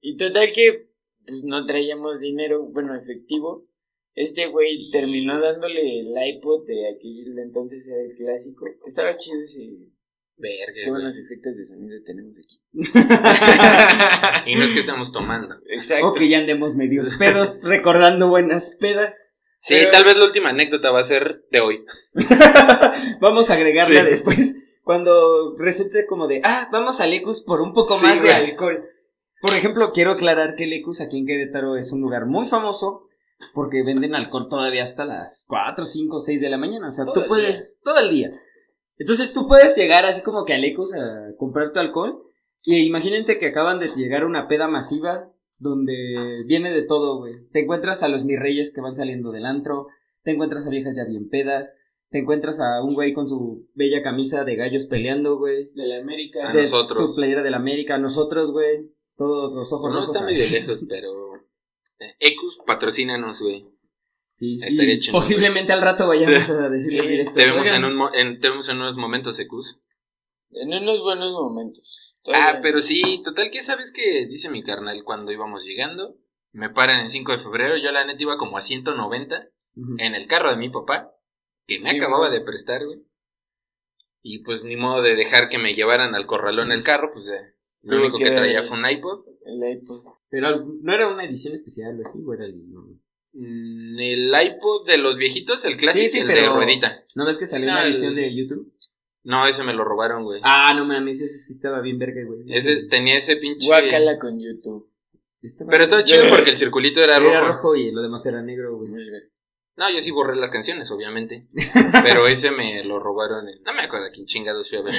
Y total que pues, no traíamos dinero, bueno, efectivo. Este güey terminó dándole el iPod de aquel entonces era el clásico. Estaba chido ese. Verga, Qué buenos efectos de sonido tenemos aquí. Y no es que estemos tomando. Exacto. O que ya andemos medios pedos, recordando buenas pedas. Sí, Pero- tal vez la última anécdota va a ser de hoy. Vamos a agregarla Sí. después. Cuando resulte como de, ah, vamos al Ecus por un poco Sí, más de alcohol. Por ejemplo, quiero aclarar que el Ecus aquí en Querétaro es un lugar muy famoso porque venden alcohol todavía hasta las 4, 5, 6 de la mañana. O sea, Todo tú puedes, todo el día. Entonces tú puedes llegar así como que al Ecus a comprar tu alcohol. Y imagínense que acaban de llegar a una peda masiva donde viene de todo, güey. Te encuentras a los mis reyes que van saliendo del antro, te encuentras a viejas ya bien pedas, te encuentras a un güey con su bella camisa de gallos peleando, güey. De la América. A De nosotros. Tu playera de la América, a nosotros, güey. Todos los ojos No rojos está medio lejos, pero. eh, Ecus, patrocínanos, güey. Sí, Estaría chingón, posiblemente al rato vayamos Sí. a decirles Sí, directo. Te vemos, "Oigan, en un mo- en, te vemos en unos momentos, Ecus. En unos buenos momentos. Ah, pero sí, total, que sabes que dice mi carnal cuando íbamos llegando? Me paran en 5 de febrero, yo la neta iba como a 190 Ujú. en el carro de mi papá, que me Sí, acababa güey. de prestar, güey. Y pues ni modo de dejar que me llevaran al corralón el carro, pues eh, lo único que que- traía fue un iPod. El iPod. Pero no era una edición especial o así, o era el... No, Mm, El iPod de los viejitos, el clásico, Sí, sí, el de ruedita. ¿No ves que salió No, una el- edición de YouTube? No, ese me lo robaron, güey. Ah, no mames, ese sí estaba bien verga, güey. Ese tenía ese pinche. Guácala con YouTube. Estaba Pero todo chido porque el circulito era, Era rojo. rojo y lo demás era negro, güey. No, yo sí borré las canciones, obviamente. Pero ese me lo robaron. en- No me acuerdo quién chingados fui a ver.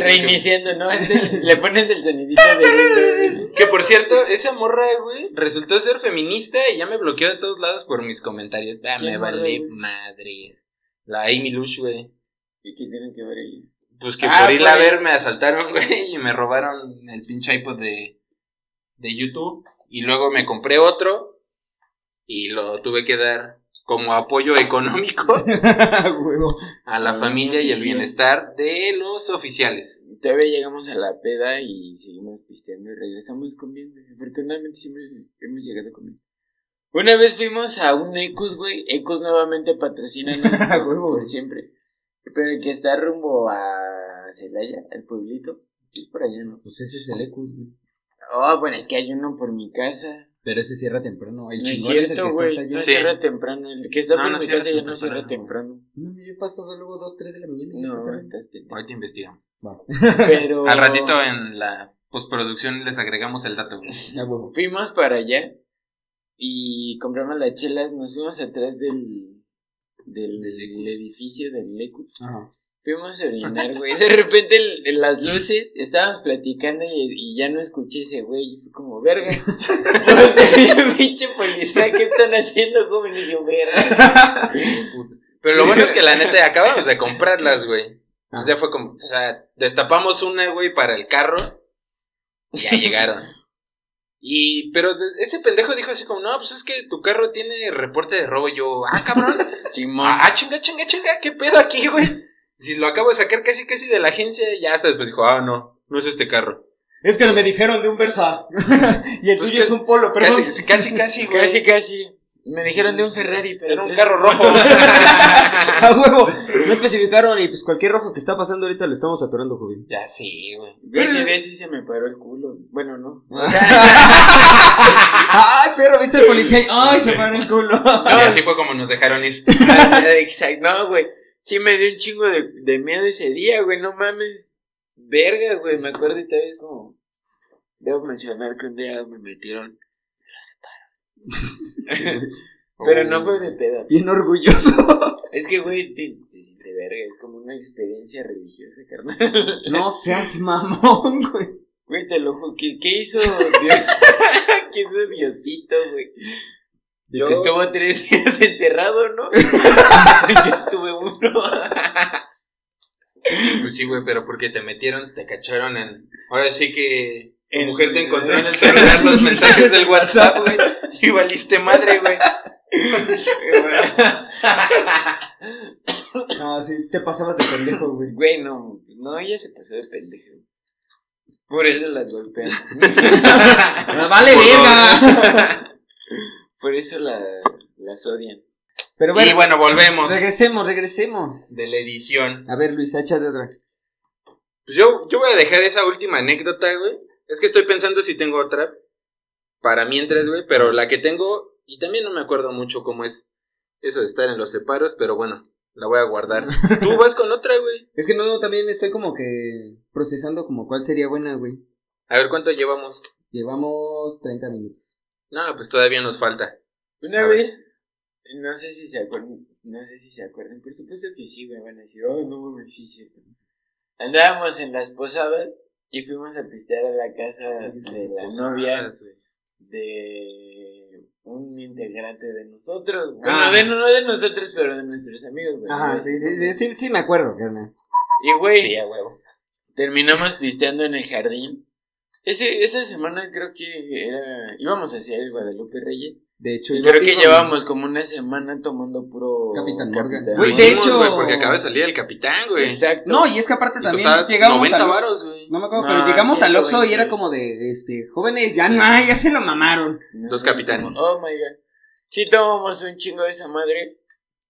Reiniciando, ¿no? Este, le pones el sonidito de... Que por cierto, esa morra, güey, resultó ser feminista y ya me bloqueó de todos lados por mis comentarios. Ah, ¿Quién me vale madres. La Amy Lush, güey. ¿Y qué tiene que ver ahí? Pues que Ah, por irla a ver me asaltaron, güey, y me robaron el pinche iPod de, de YouTube. Y luego me compré otro y lo tuve que dar como apoyo económico Huevo. a la Ah, familia y el bienestar de los oficiales. Todavía llegamos a la peda y seguimos pisteando y regresamos con bien, güey. Afortunadamente siempre hemos llegado con bien. Una vez fuimos a un Ecus, güey. Ecus nuevamente patrocina Huevo. por siempre. Pero el que está rumbo a Celaya, al pueblito. Es por allá, ¿no? Pues ese es el Ecus, güey. Oh, bueno, es que hay uno por mi casa. Pero ese cierra temprano. El No es chingón es el cierto, que está hasta. No Sí. cierra temprano. El que está No, por no mi casa ya no cierra temprano. No, yo he pasado luego 2, 3 de la mañana. y No, estás pendejo. Ahorita investigamos. Va. Pero. Al ratito en la postproducción les agregamos el dato, huevo. Fuimos para allá y compramos las chelas. Nos fuimos atrás del. Del, del edificio del Lecus. Ajá. Fuimos a orinar, güey. De repente el- el- las luces, estábamos platicando y, y ya no escuché ese güey. Y fue como, verga. Pinche policía, ¿qué están haciendo, joven? Y yo, verga. Pero lo bueno es que la neta acabamos de comprarlas, güey. Entonces ya fue como, o sea, destapamos una, güey, para el carro. Y ya llegaron. Y, pero ese pendejo dijo así como, no, pues es que tu carro tiene reporte de robo. Y yo, ah, cabrón. Simón. Ah, ah, chinga, chinga, chinga, ¿qué pedo aquí, güey? Si lo acabo de sacar casi, casi de la agencia, y ya hasta después dijo, ah, no, no es este carro. Es que me dijeron de un Versa. y el Pues tuyo es un Polo, perdón. Casi, casi, casi, güey. Casi, casi. Me dijeron de un Ferrari, pero. Era un tres- carro rojo. A huevo. No especificaron y pues cualquier rojo que está pasando ahorita lo estamos atorando, joven. ya sí, güey. Ese día sí se me paró el culo. Bueno, no. Ay, perro, ¿viste el policía? Ay, se paró el culo. Y así fue como nos dejaron ir. Exacto. No, güey. Sí me dio un chingo de, de miedo ese día, güey. No mames. Verga, güey. Me acuerdo y tal vez como. Debo mencionar que un día me metieron. Pero no fue de peda. Bien orgulloso. Es que, güey, te- se siente verga. Es como una experiencia religiosa, carnal. No seas mamón, güey. Güey, te lo juro. ¿Qué, qué hizo Dios? ¿Qué hizo Diosito, güey? Yo- Estuvo tres días encerrado, ¿no? Yo estuve uno. Pues sí, güey, pero porque te metieron, te cacharon en. Ahora sí que. Tu mujer te encontró en el celular los mensajes del WhatsApp, güey. Y valiste madre, güey. No, sí, te pasabas de pendejo, güey. Güey, no, no, ella se pasó de pendejo. Por eso las golpean. ¡Vale, verga! Por eso la, las odian. Pero Y bueno, bueno, volvemos regresemos, regresemos. de la edición. A ver, Luis, échate otra. Pues yo, yo voy a dejar esa última anécdota, güey. Es que estoy pensando si tengo otra. Para mientras, güey. Pero la que tengo. Y también no me acuerdo mucho cómo es eso de estar en los separos. Pero bueno, la voy a guardar. Tú vas con otra, güey. Es que no, también estoy como que procesando como cuál sería buena, güey. A ver cuánto llevamos. Llevamos 30 minutos. No, pues todavía nos falta. Una A ver. vez, no sé si se acuerdan, no sé si se acuerdan, por supuesto que sí, me van a decir, oh, no mames, sí, cierto. Andábamos en las posadas y fuimos a pistear a la casa de la novia de un integrante de nosotros. Bueno, Ah. de, no de nosotros, pero de nuestros amigos, güey. Ajá, sí, sí, sí, sí, sí me acuerdo, carnal. Y, güey, Sí, a huevo. terminamos pisteando en el jardín. Ese, esa semana creo que era, íbamos a hacer el Guadalupe Reyes. De hecho, Y creo que llevábamos como una semana tomando puro Capitán Morgan. Güey, de hicimos, hecho- güey, porque acaba de salir el capitán, güey. Exacto. No, y es que aparte Y también llegamos 90 al... varos, güey. No me acuerdo, No, pero llegamos al Oxxo y 120. era como de, este, jóvenes, ya no, ya se lo mamaron. Dos capitanes. Oh my god. Sí tomamos un chingo de esa madre.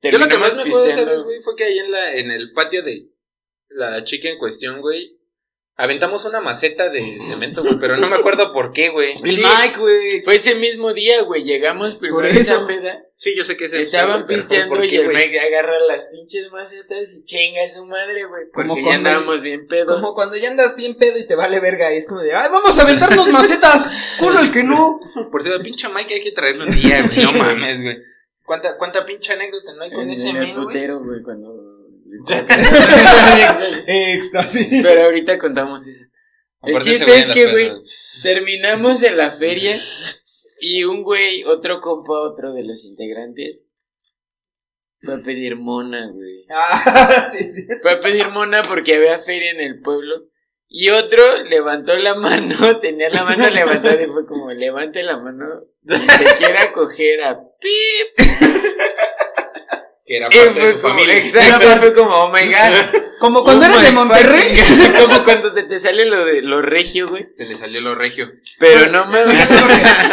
Yo lo que más me acuerdo, pisteando. ¿sabes, güey? Fue que ahí en, la, en el patio de la chica en cuestión, güey, aventamos una maceta de cemento, güey, pero no me acuerdo por qué, güey. El Sí. Mike, güey. Fue ese mismo día, güey. Llegamos primero Por a esa peda. Sí, yo sé que es el Estaban pero pisteando ¿por y qué, el? Mike agarra las pinches macetas y chinga a su madre, güey. Como Porque ya cuando- andábamos bien pedos. Como cuando ya andas bien pedo y te vale verga, y es como de, ay, vamos a aventarnos macetas, culo el que no. Por cierto, pinche Mike hay que traerlo un día, güey. No mames, güey. ¿Cuánta, ¿Cuánta pinche anécdota no hay con En ese men, güey? putero, güey, cuando... Éxtasis. Pero ahorita contamos eso. El chiste es que, güey, terminamos en la feria y un güey, otro compa, otro de los integrantes, fue a pedir mona, güey. Ah, sí, sí. Fue a pedir mona porque había feria en el pueblo. Y otro levantó la mano, tenía la mano levantada y fue como, levante la mano, y te quiera coger a pip. Que era parte de fue su como- familia. Exacto, fue como, oh my god. Como cuando Oh eras my de Monterrey. God. Como cuando se te sale lo de lo regio, güey. Se le salió lo regio. Pero no mames.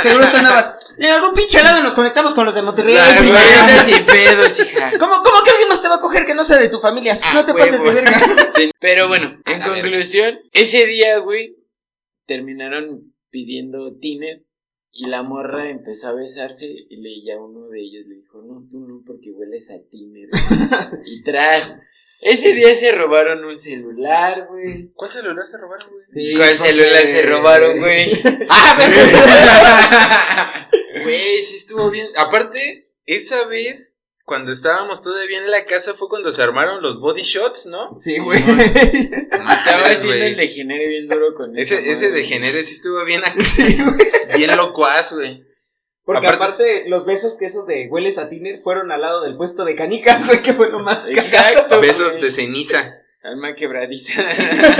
Seguro tú andabas. En algún pinche lado nos conectamos con los de Monterrey. Ay, güey, primero". andas sin pedos, hija. ¿Cómo, ¿Cómo que alguien más te va a coger que no sea de tu familia? Ah, no te pases de huevo. verga. Pero bueno, en conclusión, ese día, güey, terminaron pidiendo tiner y la morra empezó a besarse y le, y a uno de ellos le dijo, no, tú no, porque hueles a tiner. y tras, ese día se robaron un celular, güey. ¿Cuál celular se robaron, güey? Sí, ¿Cuál celular se robaron, güey? Güey, sí estuvo bien. Aparte, esa vez, cuando estábamos todavía en la casa, fue cuando se armaron los body shots, ¿no? Sí, güey. Estaba haciendo el degenere bien duro con esa Ese, ese degenere sí estuvo bien, bien locuaz, güey. Porque Aparte- aparte, los besos que esos de hueles a tiner fueron al lado del puesto de canicas, güey, que fue lo más cagado. Exacto. Besos güey. de ceniza. Alma quebradiza.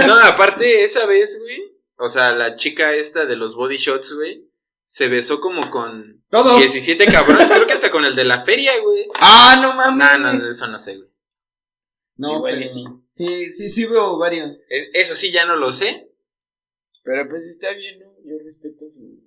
No, aparte, esa vez, güey. O sea, la chica esta de los body shots, güey. Se besó como con Todos. 17 cabrones. Creo que hasta con el de la feria, güey. Ah, no mames. No, no, eso no sé, güey. No, Igual pero- sí. Sí, sí, sí veo varios. E- Eso sí, ya no lo sé. Pero pues está bien, ¿no? Yo respeto su-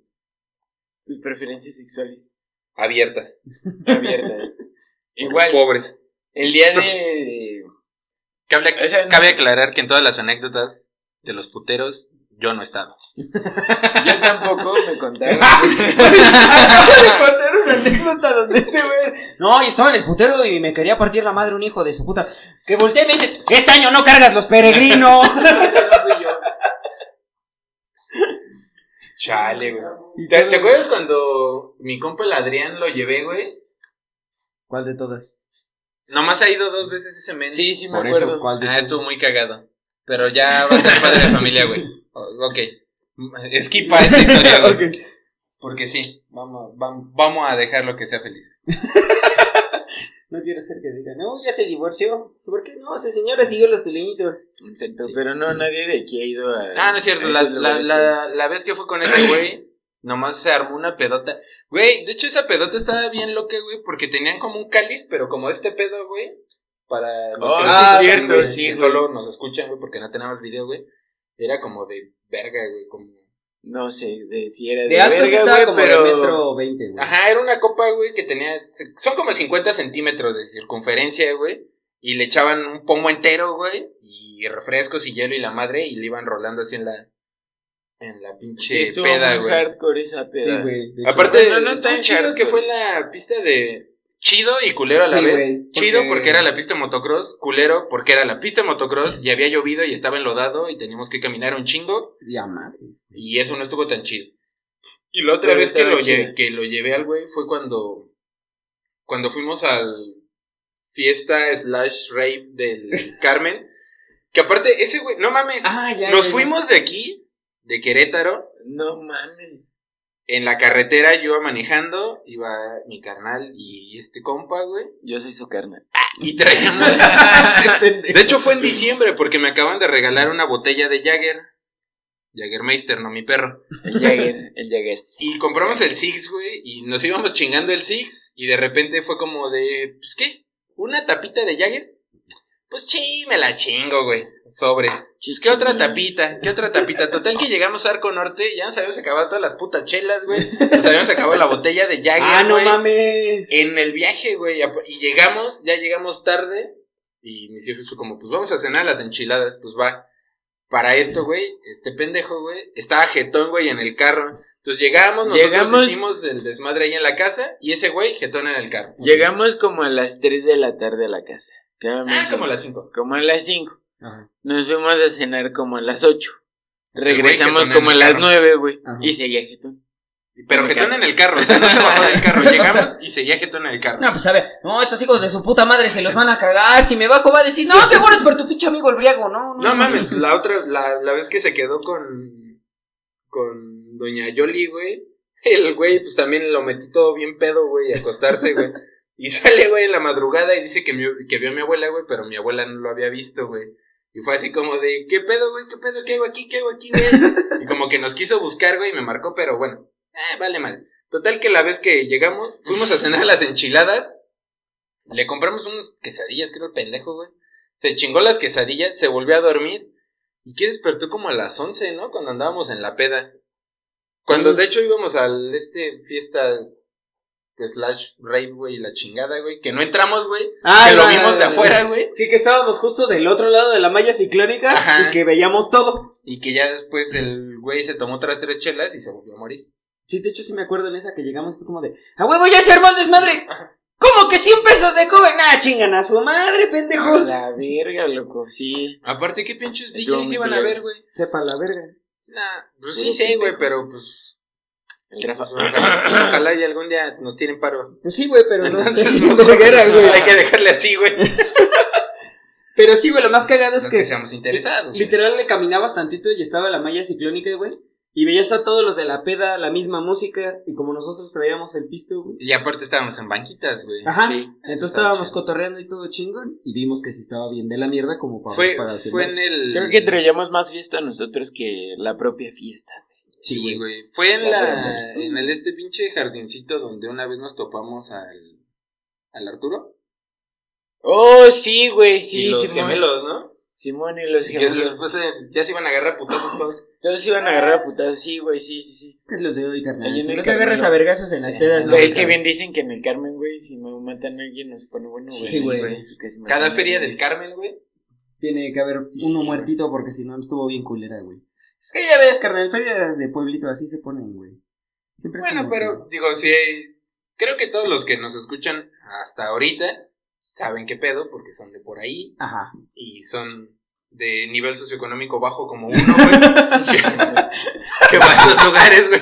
sus preferencias sexuales Abiertas. abiertas. Igual, Pobres. el día de... Cabe, O sea, no- cabe aclarar que en todas las anécdotas de los puteros, yo no he estado. Yo tampoco me contaron. Acabo de contar una anécdota donde este güey. No, yo estaba en el putero y me quería partir la madre un hijo de su puta. Que volteé y me dice: Este año no cargas los peregrinos. Ese no fui yo. Chale, güey. ¿Te, te acuerdas cuando mi compa el Adrián lo llevé, güey? ¿Cuál de todas? Nomás ha ido dos veces ese men. Sí, sí me Por acuerdo. eso, ¿cuál de Ah, todas? estuvo muy cagado. Pero ya va a ser padre de familia, güey. Ok. Esquipa esta historia, güey. Porque sí, vamos, vam- vamos a dejarlo que sea feliz. No quiero ser que diga, no, ya se divorció. ¿Por qué no? Ese señora siguió los tuleñitos. Exacto, Sí. pero no, nadie de aquí ha ido a... Ah, no es cierto. La, la, la, la vez que fue con ese güey, nomás se armó una pedota. Güey, de hecho esa pedota estaba bien loca, güey, porque tenían como un cáliz, pero como este pedo, güey. Para los Oh, que escuchan, cierto, güey, sí, que güey. solo nos escuchan, güey, porque no tenemos video, güey. Era como de verga, güey, como... No sé de si era de, De alto sí verga, estaba güey, como pero... de metro veinte, güey. Ajá, era una copa, güey, que tenía... Son como 50 centímetros de circunferencia, güey. Y le echaban un pomo entero, güey. Y refrescos y hielo y la madre. Y le iban rolando así en la... En la pinche peda, muy güey. hardcore esa peda. Sí, güey. Aparte, No, no está estuvo en chido que fue la pista de... Chido y culero a la Sí, vez. Chido porque- era la pista de motocross. Culero porque era la pista de motocross. Y había llovido y estaba enlodado. Y teníamos que caminar un chingo. Ya, madre. Y eso no estuvo tan chido. Y la otra Pero vez que lo, que lo llevé al güey fue cuando. Cuando fuimos al fiesta slash rave del Carmen. Que aparte, ese güey, no mames. Ah, ya. nos ya, ya. fuimos de aquí, de Querétaro, No mames. En la carretera yo iba manejando, iba mi carnal y este compa, güey. Yo soy su carnal. Y traíamos. de hecho, fue en diciembre porque me acaban de regalar una botella de Jagger. Jaggermeister, no mi perro. El Jagger, el Jagger. Y compramos el Six, güey, y nos íbamos chingando el Six, y de repente fue como de, pues, ¿qué? ¿Una tapita de Jagger? Pues sí, me la chingo, güey, sobre. ¿qué otra tapita? ¿Qué otra tapita? Total que llegamos a Arco Norte, ya nos habíamos acabado todas las putas chelas, güey. Nos habíamos acabado la botella de Jagger, Ah, no güey, mames. En el viaje, güey, y llegamos, ya llegamos tarde, y mis hijos fue como, pues vamos a cenar las enchiladas, pues va. Para esto, güey, este pendejo, güey, estaba jetón, güey, en el carro. Entonces llegamos, nosotros Llegamos- hicimos el desmadre ahí en la casa y ese güey jetón en el carro. Llegamos como a las 3 de la tarde a la casa. Ah, como las 5. Como a las 5. Ajá. Nos fuimos a cenar como a las 8. El güey Regresamos como a las carro. 9, güey. Y seguía jetón. Pero En carro. en el carro, o sea, no se bajó del carro. Llegamos y seguía jetón en el carro. No, pues a ver, no, estos hijos de su puta madre se los van a cagar. Si me bajo va a decir, no, seguro es por tu pinche amigo el briago, ¿no? No mames, la otra, la, la vez que se quedó con, con Doña Yoli, güey, el güey, pues también lo metí todo bien pedo, güey, a acostarse, güey. Y sale, güey, en la madrugada y dice que, mi- que vio a mi abuela, güey, pero mi abuela no lo había visto, güey. Y fue así como de, ¿qué pedo, güey? ¿Qué pedo? ¿Qué hago aquí? ¿Qué hago aquí, güey? Y como que nos quiso buscar, güey, y me marcó, pero bueno, eh, vale madre. Total que la vez que llegamos, fuimos a cenar las enchiladas. Le compramos unas quesadillas, creo el pendejo, güey. Se chingó las quesadillas, se volvió a dormir. ¿Y qué despertó como a las 11, no? Cuando andábamos en la peda. Cuando de hecho íbamos al este fiesta slash rave, güey, y la chingada, güey. Que no entramos, güey. Ah, que lo la- vimos de la- afuera, güey. Sí, que estábamos justo del otro lado de la malla ciclónica Ajá. y que veíamos todo. Y que ya después el güey se tomó otras tres chelas y se volvió a morir. Sí, de hecho sí me acuerdo en esa que llegamos fue como de, ¡a huevo ya se armó el desmadre! ¿Cómo que 100 pesos de cover? Nah, chingan a su madre, A pendejos. la verga, loco, sí. Aparte, ¿qué pinches DJs iban a ver, güey? Sepa la verga. Nah, pues Puro sí sé, güey, pero pues. El Rafa. ojalá, y algún día nos tienen paro. Pues sí, güey, pero no Entonces, sé. mejor verguera, güey. hay que dejarle así, güey. Pero sí, güey, lo más cagado No es es que, que seamos interesados. güey. literal le caminabas tantito y estaba la malla ciclónica, güey. Y veías a todos los de la peda, la misma música, y como nosotros traíamos el pisto, güey. Y aparte estábamos en banquitas, güey. Ajá. Sí, Entonces está estábamos chido. cotorreando y todo chingón. Y vimos que sí estaba bien de la mierda como para, Fue, para fue en el. Creo que traíamos más fiesta nosotros que la propia fiesta. Sí, güey. Fue en la. En el este pinche jardincito donde una vez nos topamos al. Al Arturo. Oh, sí, güey, sí, y los Simón. gemelos, ¿no? Simón y los Y gemelos. después eh, ya se iban a agarrar a putazos todos. Todos iban a agarrar a putadas, sí, güey, sí, sí, sí. Es que es lo de hoy, carnal. En Si no te agarras Carmelo. a vergazos en las Eh, pedas, no, no. Güey, es que bien dicen que en el Carmen, güey, si no matan a alguien nos pone bueno, güey. Sí, güey. Pues que si Cada feria del Carmen, güey. Tiene que haber Sí, uno muertito porque si no estuvo bien culera, güey. Es que ya ves, carnal, ferias de pueblito así se ponen, güey. Siempre Bueno, pero que- digo, sí, creo que todos los que nos escuchan hasta ahorita saben qué pedo porque son de por ahí Ajá. y son de nivel socioeconómico bajo como uno, güey. que va a esos lugares, güey.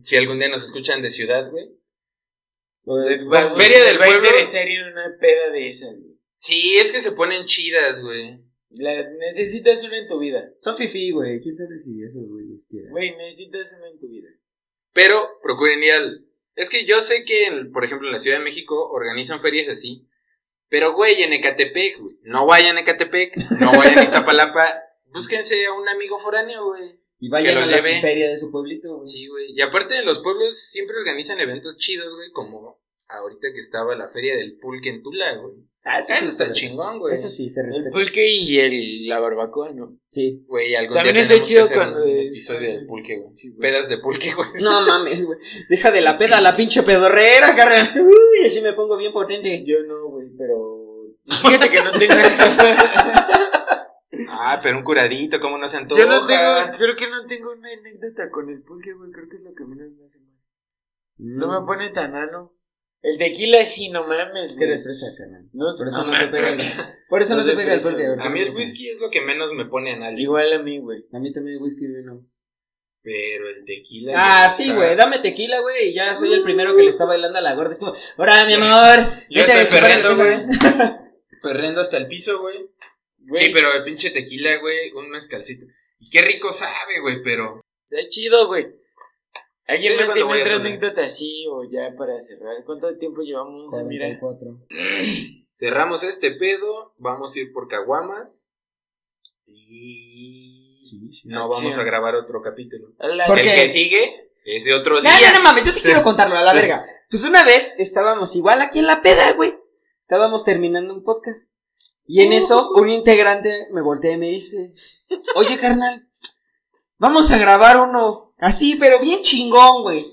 Si algún día nos escuchan de ciudad, güey. Pues, Va- Feria del Les va a pueblo. interesar ir una peda de esas, güey. Sí, es que se ponen chidas, güey. La- necesitas una en tu vida. Son fifi, güey. ¿Quién sabe si esos güeyes quieran? Güey, necesitas una en tu vida. Pero procuren ir al... Es que yo sé que, en- por ejemplo, en la Ciudad de México organizan ferias así. Pero, güey, en Ecatepec, güey. No vayan a Ecatepec, no vayan a Iztapalapa. Búsquense a un amigo foráneo, güey. Y vayan los a la lleve. feria de su pueblito, güey. Sí, güey. Y aparte en los pueblos siempre organizan eventos chidos, güey. Como ahorita que estaba la feria del pulque en Tula, güey. Ah, eso, sí está chingón, güey. Eso sí, se El respeta. pulque y el, la barbacoa, ¿no? Sí. Güey, algún También día está tenemos que chido hacer cuando un es- episodio del pulque, güey. Sí, güey. Pedas de pulque, güey. No mames, güey. Deja de la peda a la pinche pedorrera, carnal. Uy, así me pongo bien potente. Yo no, güey, pero... Fíjate que no tengo... Ah, pero un curadito, ¿cómo no se antoja? Yo no tengo... Creo que no tengo una anécdota con el pulque, güey. Creo que es lo que menos me hace mal. No me pone tan ano. El tequila sí, no mames, güey. fresa, carnal. No, Por eso no no te pega el... Por eso no No te pega el porque A mí el whisky es lo que menos me pone en algo. Igual a mí, güey. A mí también el whisky menos. Pero el tequila. Ah, sí, está. güey, dame tequila, güey, y ya soy el primero que le está bailando a la gorda. Es como, ¡Hora, mi amor! Yo estoy perreando, la güey. pizza". Perreando hasta el piso, güey. Güey, Sí, pero el pinche tequila, güey, un mezcalcito. Y qué rico sabe, güey, pero. Está chido, güey. ¿Alguien Sí, más tiene otra tomar. anécdota así o ya para cerrar? ¿Cuánto tiempo llevamos? Mira. 44. Cerramos este pedo, vamos a ir por caguamas. Y. Sí, sí. No vamos a grabar otro capítulo. A la- ¿Por el que sigue es de otro No, día. no, no mames, yo sí quiero contarlo, a la verga. Pues una vez estábamos igual aquí en la peda, güey. Estábamos terminando un podcast. Y en eso, un integrante me voltea y me dice: Oye, carnal, vamos a grabar uno así, pero bien chingón, güey.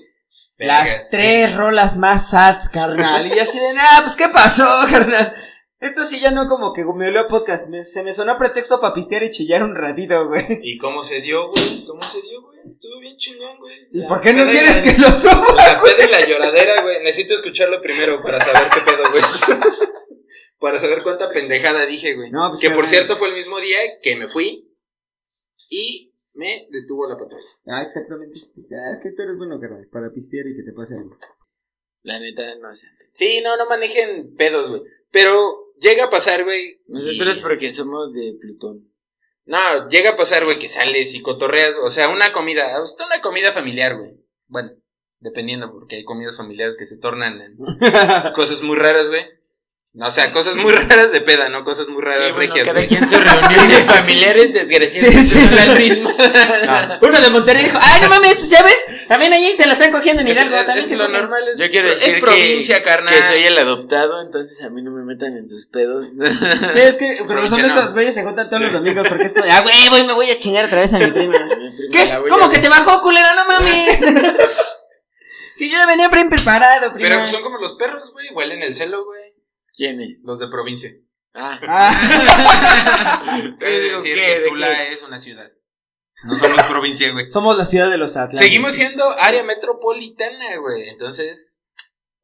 Las tres rolas más sad, carnal. Y yo así de, nah, pues, ¿qué pasó, carnal? Esto sí ya no como que me olió a podcast. me- se me sonó pretexto para pistear y chillar un ratito, güey. ¿Y cómo se dio, güey? ¿Cómo se dio, güey? Estuvo bien chingón, güey. ¿Y La por qué no quieres la- que lo somos? La peda y la lloradera, güey. Necesito escucharlo primero para saber qué pedo, güey. para saber cuánta pendejada dije, güey. No, pues, que por cierto fue el mismo día que me fui y me detuvo la patrulla. Ah, exactamente. Ya, es que tú eres bueno, carnal, para pistear y que te pase algo. La neta, no sé. Sí, no, no manejen pedos, güey. Pero llega a pasar, güey. y- Nosotros porque somos de Plutón. No, llega a pasar, güey, que sales y cotorreas. O sea, una comida, hasta una comida familiar, güey. Bueno, dependiendo, porque hay comidas familiares que se tornan en cosas muy raras, güey. No, o sea, cosas muy raras de peda, no cosas muy raras Sí, bueno, regias, cada güey. quien sus reuniones familiares, desgraciadamente, Sí, es Uno de Monterrey dijo, ay, no mames, ¿ya ves? También ahí se la están cogiendo en es, Hidalgo. es- también es se lo cogen". normal, es, Yo quiero es decir provincia, que, carnal. que soy el adoptado, entonces a mí no me metan en sus pedos. Sí, es que con razón Provinciano. esos güeyes se juntan todos los domingos porque esto de, ah, güey, voy, me voy a chingar otra vez a mi prima. ¿Qué? ¿Cómo que te bajó, culera? No mames. si yo ya venía bien preparado, prima. Pero son como los perros, güey, huelen el celo, güey. ¿Quién es? Los de provincia. Ah. Ah, Es digo, decir, ¿qué? que ¿De Tula qué? es una ciudad. No somos provincia, güey. somos la ciudad de los Atlantes. Seguimos siendo área metropolitana, güey. Entonces,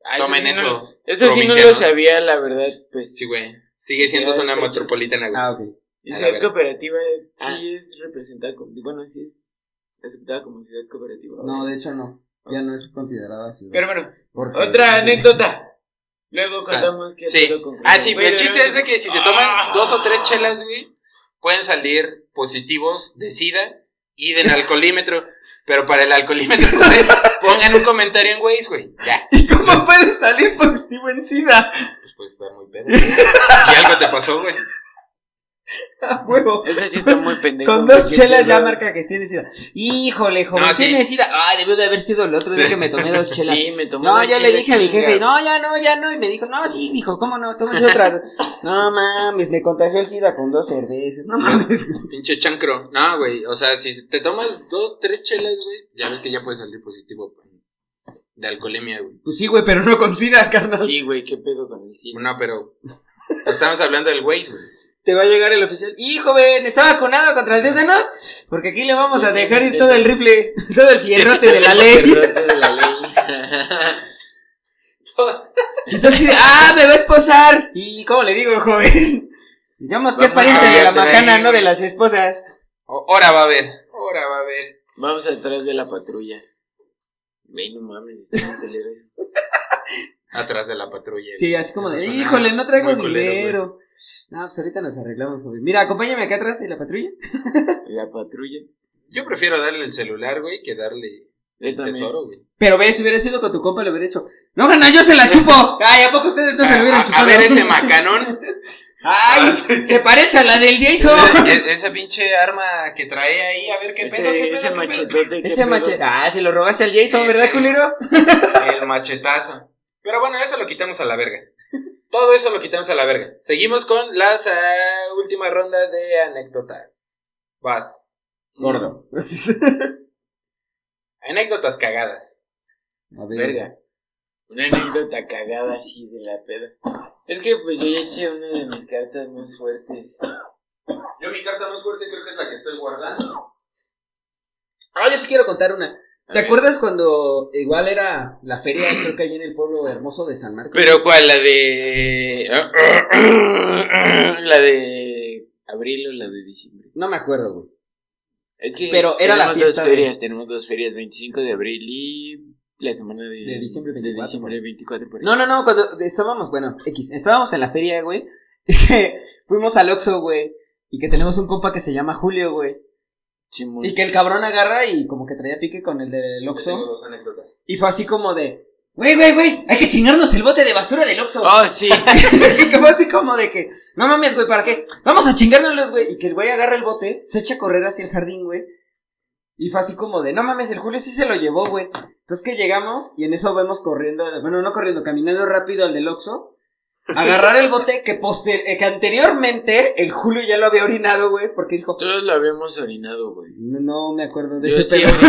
Ah, tomen no- eso. Eso sí no lo sabía, la verdad, pues. Sí, güey. Sigue siendo zona metropolitana, güey. Ah, ok. Y ciudad cooperativa sí Ah. es representada como. Bueno, sí es aceptada como ciudad cooperativa. No, de hecho no. Ya no es considerada ciudad. Pero bueno, otra anécdota. Luego contamos que. Sí. Ah, sí, Güey, el chiste es de que si se toman Ah. dos o tres chelas, güey, pueden salir positivos de SIDA y del alcoholímetro. Pero para el alcoholímetro, güey, pongan un comentario en Waze, güey. Ya. ¿Y cómo puede salir positivo en SIDA? Pues puedes estar muy pedo. güey. Y algo te pasó, güey. A huevo. Ese sí está muy pendejo. Con dos chelas ya marca que tiene SIDA. Híjole, joven, No, sí. tiene SIDA. Ah, debió de haber sido el otro día que me tomé dos chelas. Sí, me tomé No, ya le dije a mi jefe, no, ya no, ya no. Y me dijo, no, sí, mijo, ¿cómo no? Tómese otras. No mames, me contagió el SIDA con dos cervezas. No mames. Pinche chancro. No, güey. O sea, si te tomas dos, tres chelas, güey, ya ves que ya puedes salir positivo de alcoholemia, güey. Pues sí, güey, pero no con SIDA, carnal. Sí, güey, qué pedo con el cine. No, pero estamos hablando del Waze, güey. Te va a llegar el oficial. Y joven, ¿está vacunado contra el tétanos? Porque aquí le vamos a dejar ir todo el rifle, todo el fierrote de la ley. De la ley. Entonces, ah, me va a esposar. ¿Y cómo le digo, joven? Digamos que es pariente de la macana, no de las esposas. Ahora va a ver. Ahora va a ver. Vamos atrás de la patrulla. Güey, no mames, está muy culero eso. Atrás de la patrulla. Sí, así como de, híjole, no traigo dinero. No, pues ahorita nos arreglamos, joven. Mira, acompáñame acá atrás de la patrulla. La patrulla. Yo prefiero darle el celular, güey, que darle el tesoro, güey. Pero ve, si hubiera sido con tu compa, le hubiera hecho. No, gana, yo se la chupo. Ay, ¿a poco ustedes entonces le A, hubieran a- chupado? a ver ese macanón. Ay, Ah, se parece a la del Jason. E- esa pinche arma que trae ahí, a ver qué Ese, pedo, qué pedo, ese machetote. ¿qué Ese machete. Ah, se lo robaste al Jason, ¿verdad, culero? El machetazo. Pero bueno, eso lo quitamos a la verga. Todo eso lo quitamos a la verga. Seguimos con las ah, última ronda de anécdotas. Vas. Gordo. Anécdotas cagadas. A ver. Verga. Una anécdota cagada así de la peda. Es que pues yo ya eché una de mis cartas más fuertes. Yo mi carta más fuerte creo que es la que estoy guardando. Ah, yo sí quiero contar una. ¿Te acuerdas cuando igual era la feria, creo que allí en el pueblo hermoso de San Marcos? Pero cuál, la de... la de abril o la de diciembre. No me acuerdo, güey. Es que Pero era la tenemos fiesta dos de- ferias, tenemos dos ferias, 25 de abril y la semana de, De diciembre 24, De diciembre 24 por. No, no, no, cuando estábamos, bueno, X, estábamos en la feria, güey. Fuimos al Oxxo, güey. Y que tenemos un compa que se llama Julio, güey. Y que el cabrón agarra y como que traía pique con el del tengo Oxxo. dos anécdotas. Y fue así como de, güey, güey, güey, hay que chingarnos el bote de basura del Oxxo. Oh, sí. y que fue así como de que, no mames, güey, ¿para qué? Vamos a chingárnoslos, güey. Y que el güey agarra el bote, se echa a correr hacia el jardín, güey. Y fue así como de, no mames, el Julio sí se lo llevó, güey. Entonces que llegamos y en eso vemos corriendo, bueno, no corriendo, caminando rápido al del Oxxo. Agarrar el bote que, poster eh, que anteriormente el Julio ya lo había orinado, güey, porque dijo, Todos lo habíamos orinado, güey. no, no me acuerdo de Yo ese sí pedo.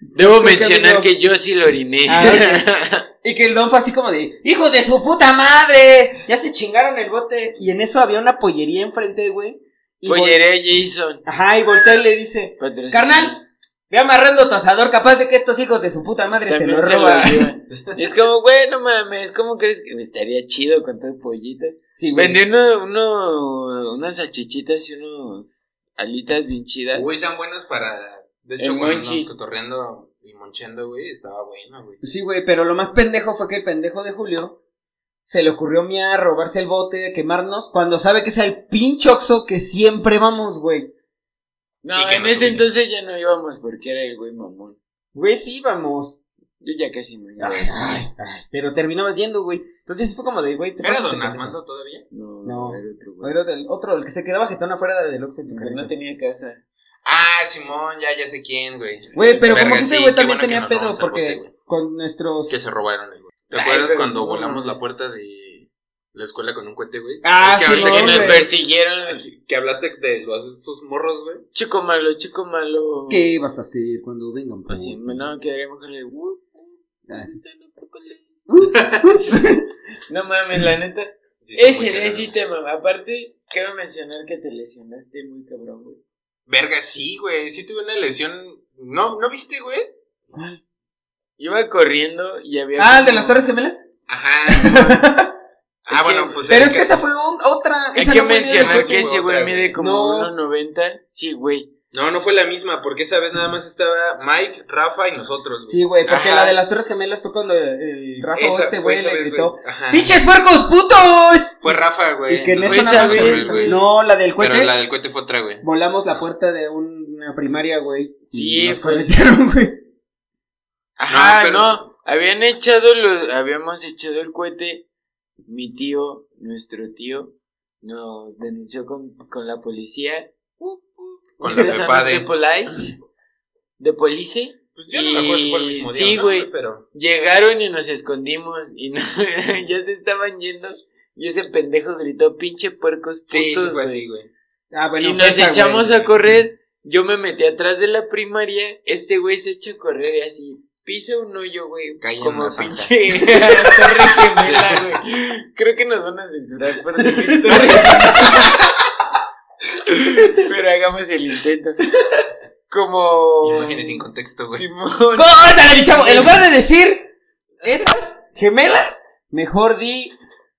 Debo Creo mencionar que yo sí lo oriné. Ah, Y que el don fue así como de, ¡Hijos de su puta madre! Ya se chingaron el bote. Y en eso había una pollería enfrente, güey. Y vol- Polleré a Jason. Ajá, y voltea y le dice, carnal, ve amarrando tu asador, capaz de que estos hijos de su puta madre También se lo roban. Es como, güey, no mames, ¿cómo crees que estaría chido con todo pollito? Sí, güey. Vendí uno, uno, unas salchichitas y unos alitas bien chidas. Uy, son buenas para. De hecho, monchi. andamos cotorreando y monchando, güey, estaba bueno, güey. Sí, güey, pero lo más pendejo fue que el pendejo de Julio se le ocurrió miar, robarse el bote, quemarnos, cuando sabe que es el pinche Oxxo que siempre vamos, güey. No, Y que en no ese entonces ya no íbamos porque era el güey mamón. Güey, sí, vamos. Yo ya casi no llevo. Ay, ay, ay. Pero terminabas yendo, güey. Entonces sí fue como de, güey, te ¿Era don. Armando todavía? No, No. era otro, güey. Era del otro, el que se quedaba jetón afuera del Oxxo en tu Que no tenía casa. Ah, Simón, ya, ya sé quién, güey. Güey, pero como que ese güey también bueno tenía pedo bote, porque con nuestros... Que se robaron el güey. ¿Te acuerdas cuando volamos la puerta de la escuela con un cohete, güey? Ah, Es que ahorita Simón, que, nos persiguieron. que- hablaste de los, esos morros, güey. Chico malo, chico malo. ¿Qué vas a hacer cuando vengan? Así, ti? no, quedaríamos con el. "Uh, Ah. No mames, la neta. Sí, Ese es sí te mama. Aparte, cabe mencionar que te lesionaste muy cabrón, güey. Verga, sí, güey. Sí tuve una lesión. ¿No, ¿no viste, güey? Iba corriendo y había. Ah, ¿el de como- las Torres Gemelas? Ajá. ah, bueno, pues. Pero es que esa fue un- otra... Hay esa que no mencionar que ese güey mide como No. 1.90. Sí, güey. No, no fue la misma, porque esa vez nada más estaba Mike, Rafa y nosotros, güey. Sí, güey, porque Ajá. la de las Torres Gemelas fue cuando el Rafa Esa este güey le gritó. ¡Pinches puercos putos! Fue Rafa, güey. Y que en eso nada más güey. No, la del cohete. Pero la del cohete fue otra, güey. Volamos la puerta de una primaria, güey. y Sí, nos fue- corretearon, güey. Ajá, pero- no. Habían echado los, habíamos echado el cohete. Mi tío, nuestro tío, nos denunció con, con la policía. Con son FEPADE. De police. De police. Pues yo no me acuerdo si fue el Y- mismo día. sí, no, güey. Pero. Llegaron y nos escondimos. Y no, ya se estaban yendo. Y ese pendejo gritó, pinche puercos putos, Sí, sí fue güey". así, güey. Ah, bueno, y nos echamos güey. a correr. Yo me metí atrás de la primaria. Este güey se echa a correr y así. Pisa un hoyo, güey. Como una pinche torre gemela, güey. Creo que nos van a censurar por decir torre Pero hagamos el intento. Como. Imágenes sin contexto, güey. Simón. ¡Córtale, mi chavo! En lugar de decir esas gemelas, mejor di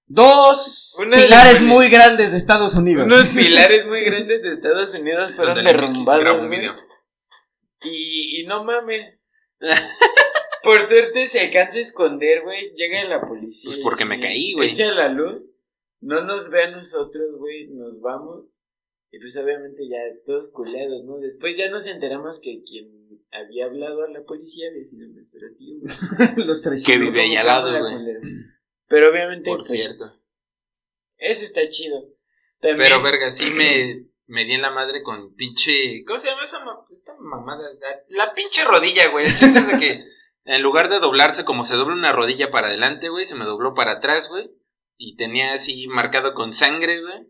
dos Unas pilares muy grandes de Estados Unidos. Unos pilares muy grandes de Estados Unidos fueron derrumbados. Y, y no mames. Por suerte se alcanza a esconder, güey. Llega la policía. Pues porque me caí, güey. Echa la luz. No nos ve a nosotros, güey. Nos vamos. Y pues obviamente ya todos culeados, ¿no? Después ya nos enteramos que quien había hablado a la policía había sido nuestro tío, güey. Los tres. Que vive ahí al lado, güey. Pero obviamente, Por pues, cierto. Eso está chido. También, Pero, verga, sí me, me di en la madre con pinche. ¿Cómo se llama esa ma- esta mamada? La, la pinche rodilla, güey. El chiste es de que en lugar de doblarse como se dobla una rodilla para adelante, güey, se me dobló para atrás, güey. Y tenía así marcado con sangre, güey.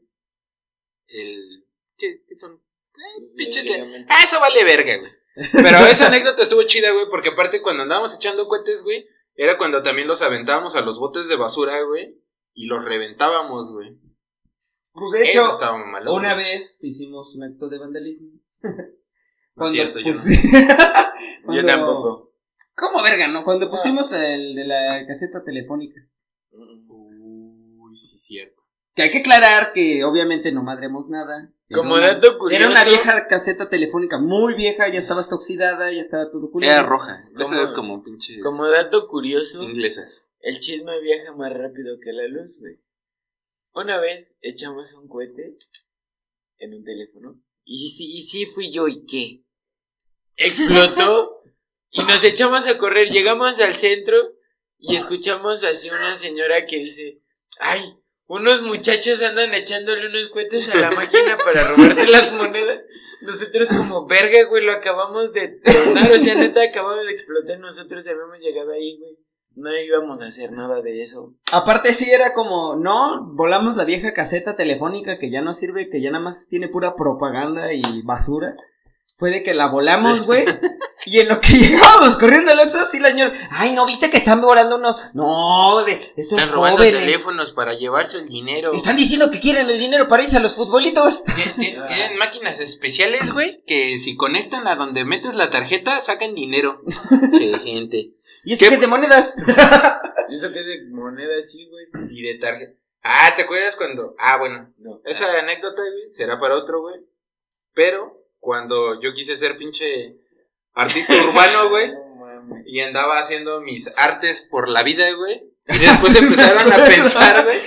El. ¿Qué, qué son? Eh, pues, pinches de-. Ah, eso vale verga, güey. Pero esa anécdota estuvo chida, güey, porque aparte cuando andábamos echando cohetes, güey, era cuando también los aventábamos a los botes de basura, güey, y los reventábamos, güey. Pues de hecho, Eso estaba malo. una vez hicimos un acto de vandalismo. No es cierto, yo no. Yo tampoco. ¿Cómo verga, no? Cuando pusimos el de la caseta telefónica. Uy, sí, cierto. Que hay que aclarar que obviamente no madremos nada. Era Como una- dato curioso. Era una vieja caseta telefónica muy vieja, ya estaba hasta oxidada, ya estaba todo culero. Era roja. Eso es como pinches Como dato curioso, inglesas. el chisme viaja más rápido que la luz, güey. Una vez echamos un cohete en un teléfono. Y sí, y sí fui yo, ¿y qué? Explotó y nos echamos a correr. Llegamos al centro y escuchamos así una señora que dice, ay, unos muchachos andan echándole unos cohetes a la máquina para robarse las monedas. Nosotros como verga, güey, lo acabamos de tronar, o sea, neta, acabamos de explotar. Nosotros habíamos llegado ahí, güey. No íbamos a hacer nada de eso. Aparte sí era como, no, volamos la vieja caseta telefónica que ya no sirve, que ya nada más tiene pura propaganda y basura. Fue de que la volamos, güey. y en lo que llegábamos corriendo al Oxxo, sí la señora, ay, ¿no viste que están volando unos? No, bebé, esos Están robando jóvenes. teléfonos para llevarse el dinero. Están diciendo que quieren el dinero para irse a los futbolitos. Tien- Tienen máquinas especiales, güey, que si conectan a donde metes la tarjeta, sacan dinero. Che, gente. Y eso ¿Qué? que es de monedas. ¿Y eso qué es de moneda así, güey? Y de tarjeta. Ah, ¿te acuerdas cuando? Ah, bueno. No. Esa anécdota, güey, será para otro, güey. Pero cuando yo quise ser pinche artista urbano, güey, No y andaba haciendo mis artes por la vida, güey. Y después empezaron a pensar, güey,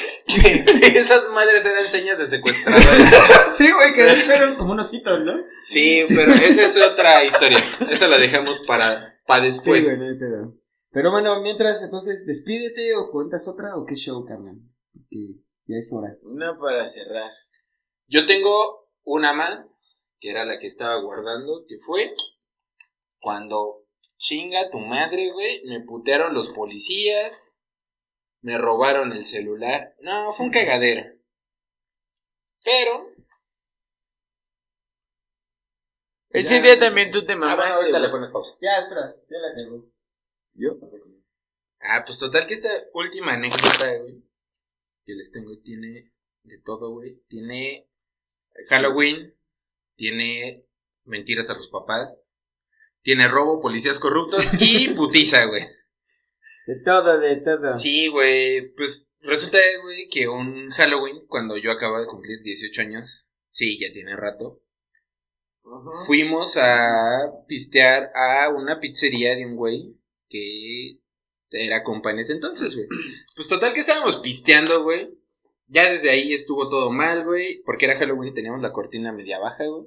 que esas madres eran señas de secuestradores. sí, güey, que de hecho eran como unos hitos, ¿no? Sí, pero esa es otra historia. Esa la dejamos para, para Sí, después. güey, no hay pedo. Pero bueno, mientras, entonces, despídete o cuentas otra o qué show, carnal. Porque ya es hora. Una para cerrar. Yo tengo una más, que era la que estaba guardando, que fue cuando chinga tu madre, güey, me putearon los policías, me robaron el celular. No, fue un cagadero. Pero... Ese Ya. día también tú te Ah, bueno, mamaste. ahorita le pones pausa. Ya, espera, ya la tengo. ¿Yo? Ah, pues total que esta última anécdota, güey, que les tengo, tiene de todo, güey. Tiene Halloween, tiene mentiras a los papás, tiene robo, policías corruptos y putiza, güey. De todo, de todo. Sí, güey, pues resulta, güey, que un Halloween, cuando yo acababa de cumplir 18 años, sí, ya tiene rato, fuimos a pistear a una pizzería de un güey que era compa en ese entonces, güey. Pues total que estábamos pisteando, güey. Ya desde ahí estuvo todo mal, güey, porque era Halloween y teníamos la cortina media baja, güey.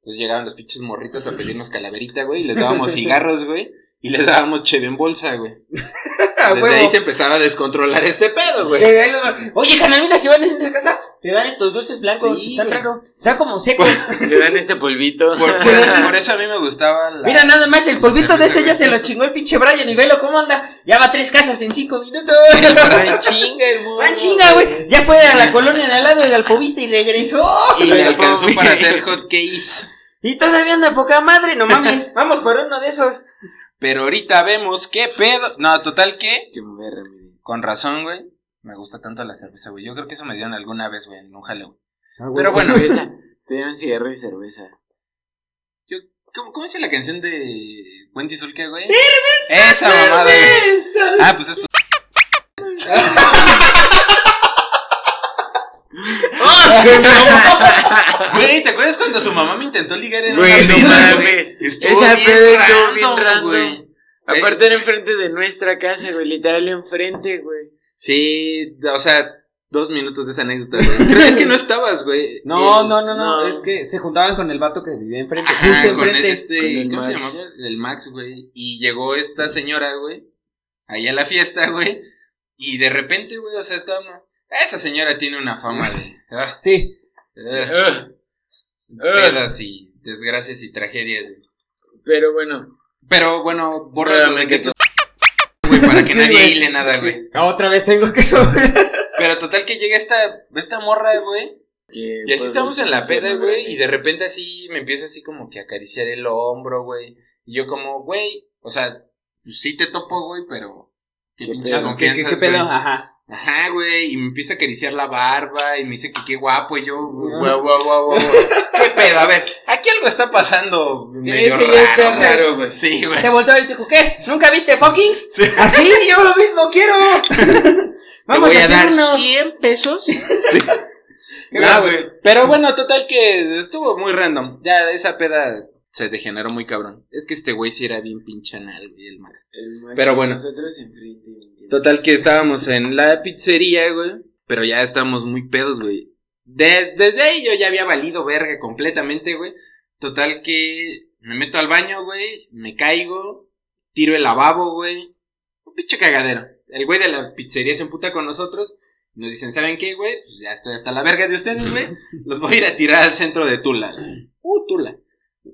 Entonces llegaban los pinches morritos a pedirnos calaverita, güey, y les dábamos cigarros, güey, y les dábamos cheve en bolsa, güey. Desde ahí se empezaba a descontrolar este pedo, güey. Desde ahí lo- Oye, canal, mira, si van a esa casa, te dan estos dulces blancos, Sí, están güey. raros, están como secos. Le dan este polvito. Por, por- por eso a mí me gustaba la... Mira, nada más, el polvito de ese ya se güey. lo chingó el pinche Brian y velo cómo anda. Ya va a tres casas en cinco minutos. Van chinga, el morro, Van chinga, güey. Ya fue a la colonia de al lado del alfobista y regresó. Y le alcanzó güey. para hacer hot cakes. Y todavía anda poca madre, no mames. Vamos por uno de esos. Pero ahorita vemos qué pedo. No, total que. Que me remedie. Con razón, güey. Me gusta tanto la cerveza, güey. Yo creo que eso me dieron alguna vez, güey, en un Halloween. Ah, Pero bueno, Cerveza. Te dieron cigarro y cerveza. yo, ¿cómo, cómo dice la canción de Wendy Zulka, güey? ¡Cerveza! Esa mamada, güey. Ah, pues esto. Güey, ¿te acuerdas cuando su mamá me intentó ligar en Güey, una peda, güey? Estuvo Esa bien estuvo bien random, güey. Aparte Eh, era enfrente de nuestra casa, güey. Literal enfrente, güey. Sí, o sea, dos minutos de esa anécdota, güey. Creo es que no estabas, güey. No, no, no, no, no. es que se juntaban con el vato que vivía enfrente, Ajá, justo con enfrente. este, ¿cómo se llamaba? El Max, güey. Y llegó esta señora, güey, ahí a la fiesta, güey. Y de repente, güey, o sea, estaba... Esa señora tiene una fama de... ah, Sí, ah, pedas y desgracias y tragedias. Pero bueno. Pero bueno, borra lo de Nuevamente, que esto güey, para que Sí, nadie güey. hile nada, güey. otra vez tengo que Pero total que llega esta, esta morra, güey. que, Y así pues, estamos en la peda, güey, y de repente así me empieza así como que a acariciar el hombro, güey. Y yo como, güey, o sea, pues sí te topo, güey, pero qué ¿Qué pinches pedo? ¿Qué, qué, qué pedo? güey. Ajá. Ajá, güey, y me empieza a acariciar la barba y me dice que qué guapo y yo, guau, guau, guau, guau. ¿Qué pedo? A ver, aquí algo está pasando Sí, medio está raro, güey. raro, güey. Sí, güey. Te volteó y te dijo, ¿qué? ¿Nunca viste Fockings? Sí. Así, yo lo mismo quiero. Te Vamos voy a hacer dar uno. 100 pesos. ¿Qué Ah, va, güey. Pero bueno, total que estuvo muy random. Ya esa peda se degeneró muy cabrón. Es que este güey sí era bien pinche anal, güey, el Max. El Max Pero bueno. Nosotros enfrente. güey. Total que estábamos en la pizzería, güey. Pero ya estábamos muy pedos, güey. Des- desde ahí yo ya había valido verga completamente, güey. Total que me meto al baño, güey. Me caigo. Tiro el lavabo, güey. Un pinche cagadero. El güey de la pizzería se emputa con nosotros. Nos dicen, ¿saben qué, güey? Pues ya estoy hasta la verga de ustedes, güey. Los voy a ir a tirar al centro de Tula. güey. Uh, Tula.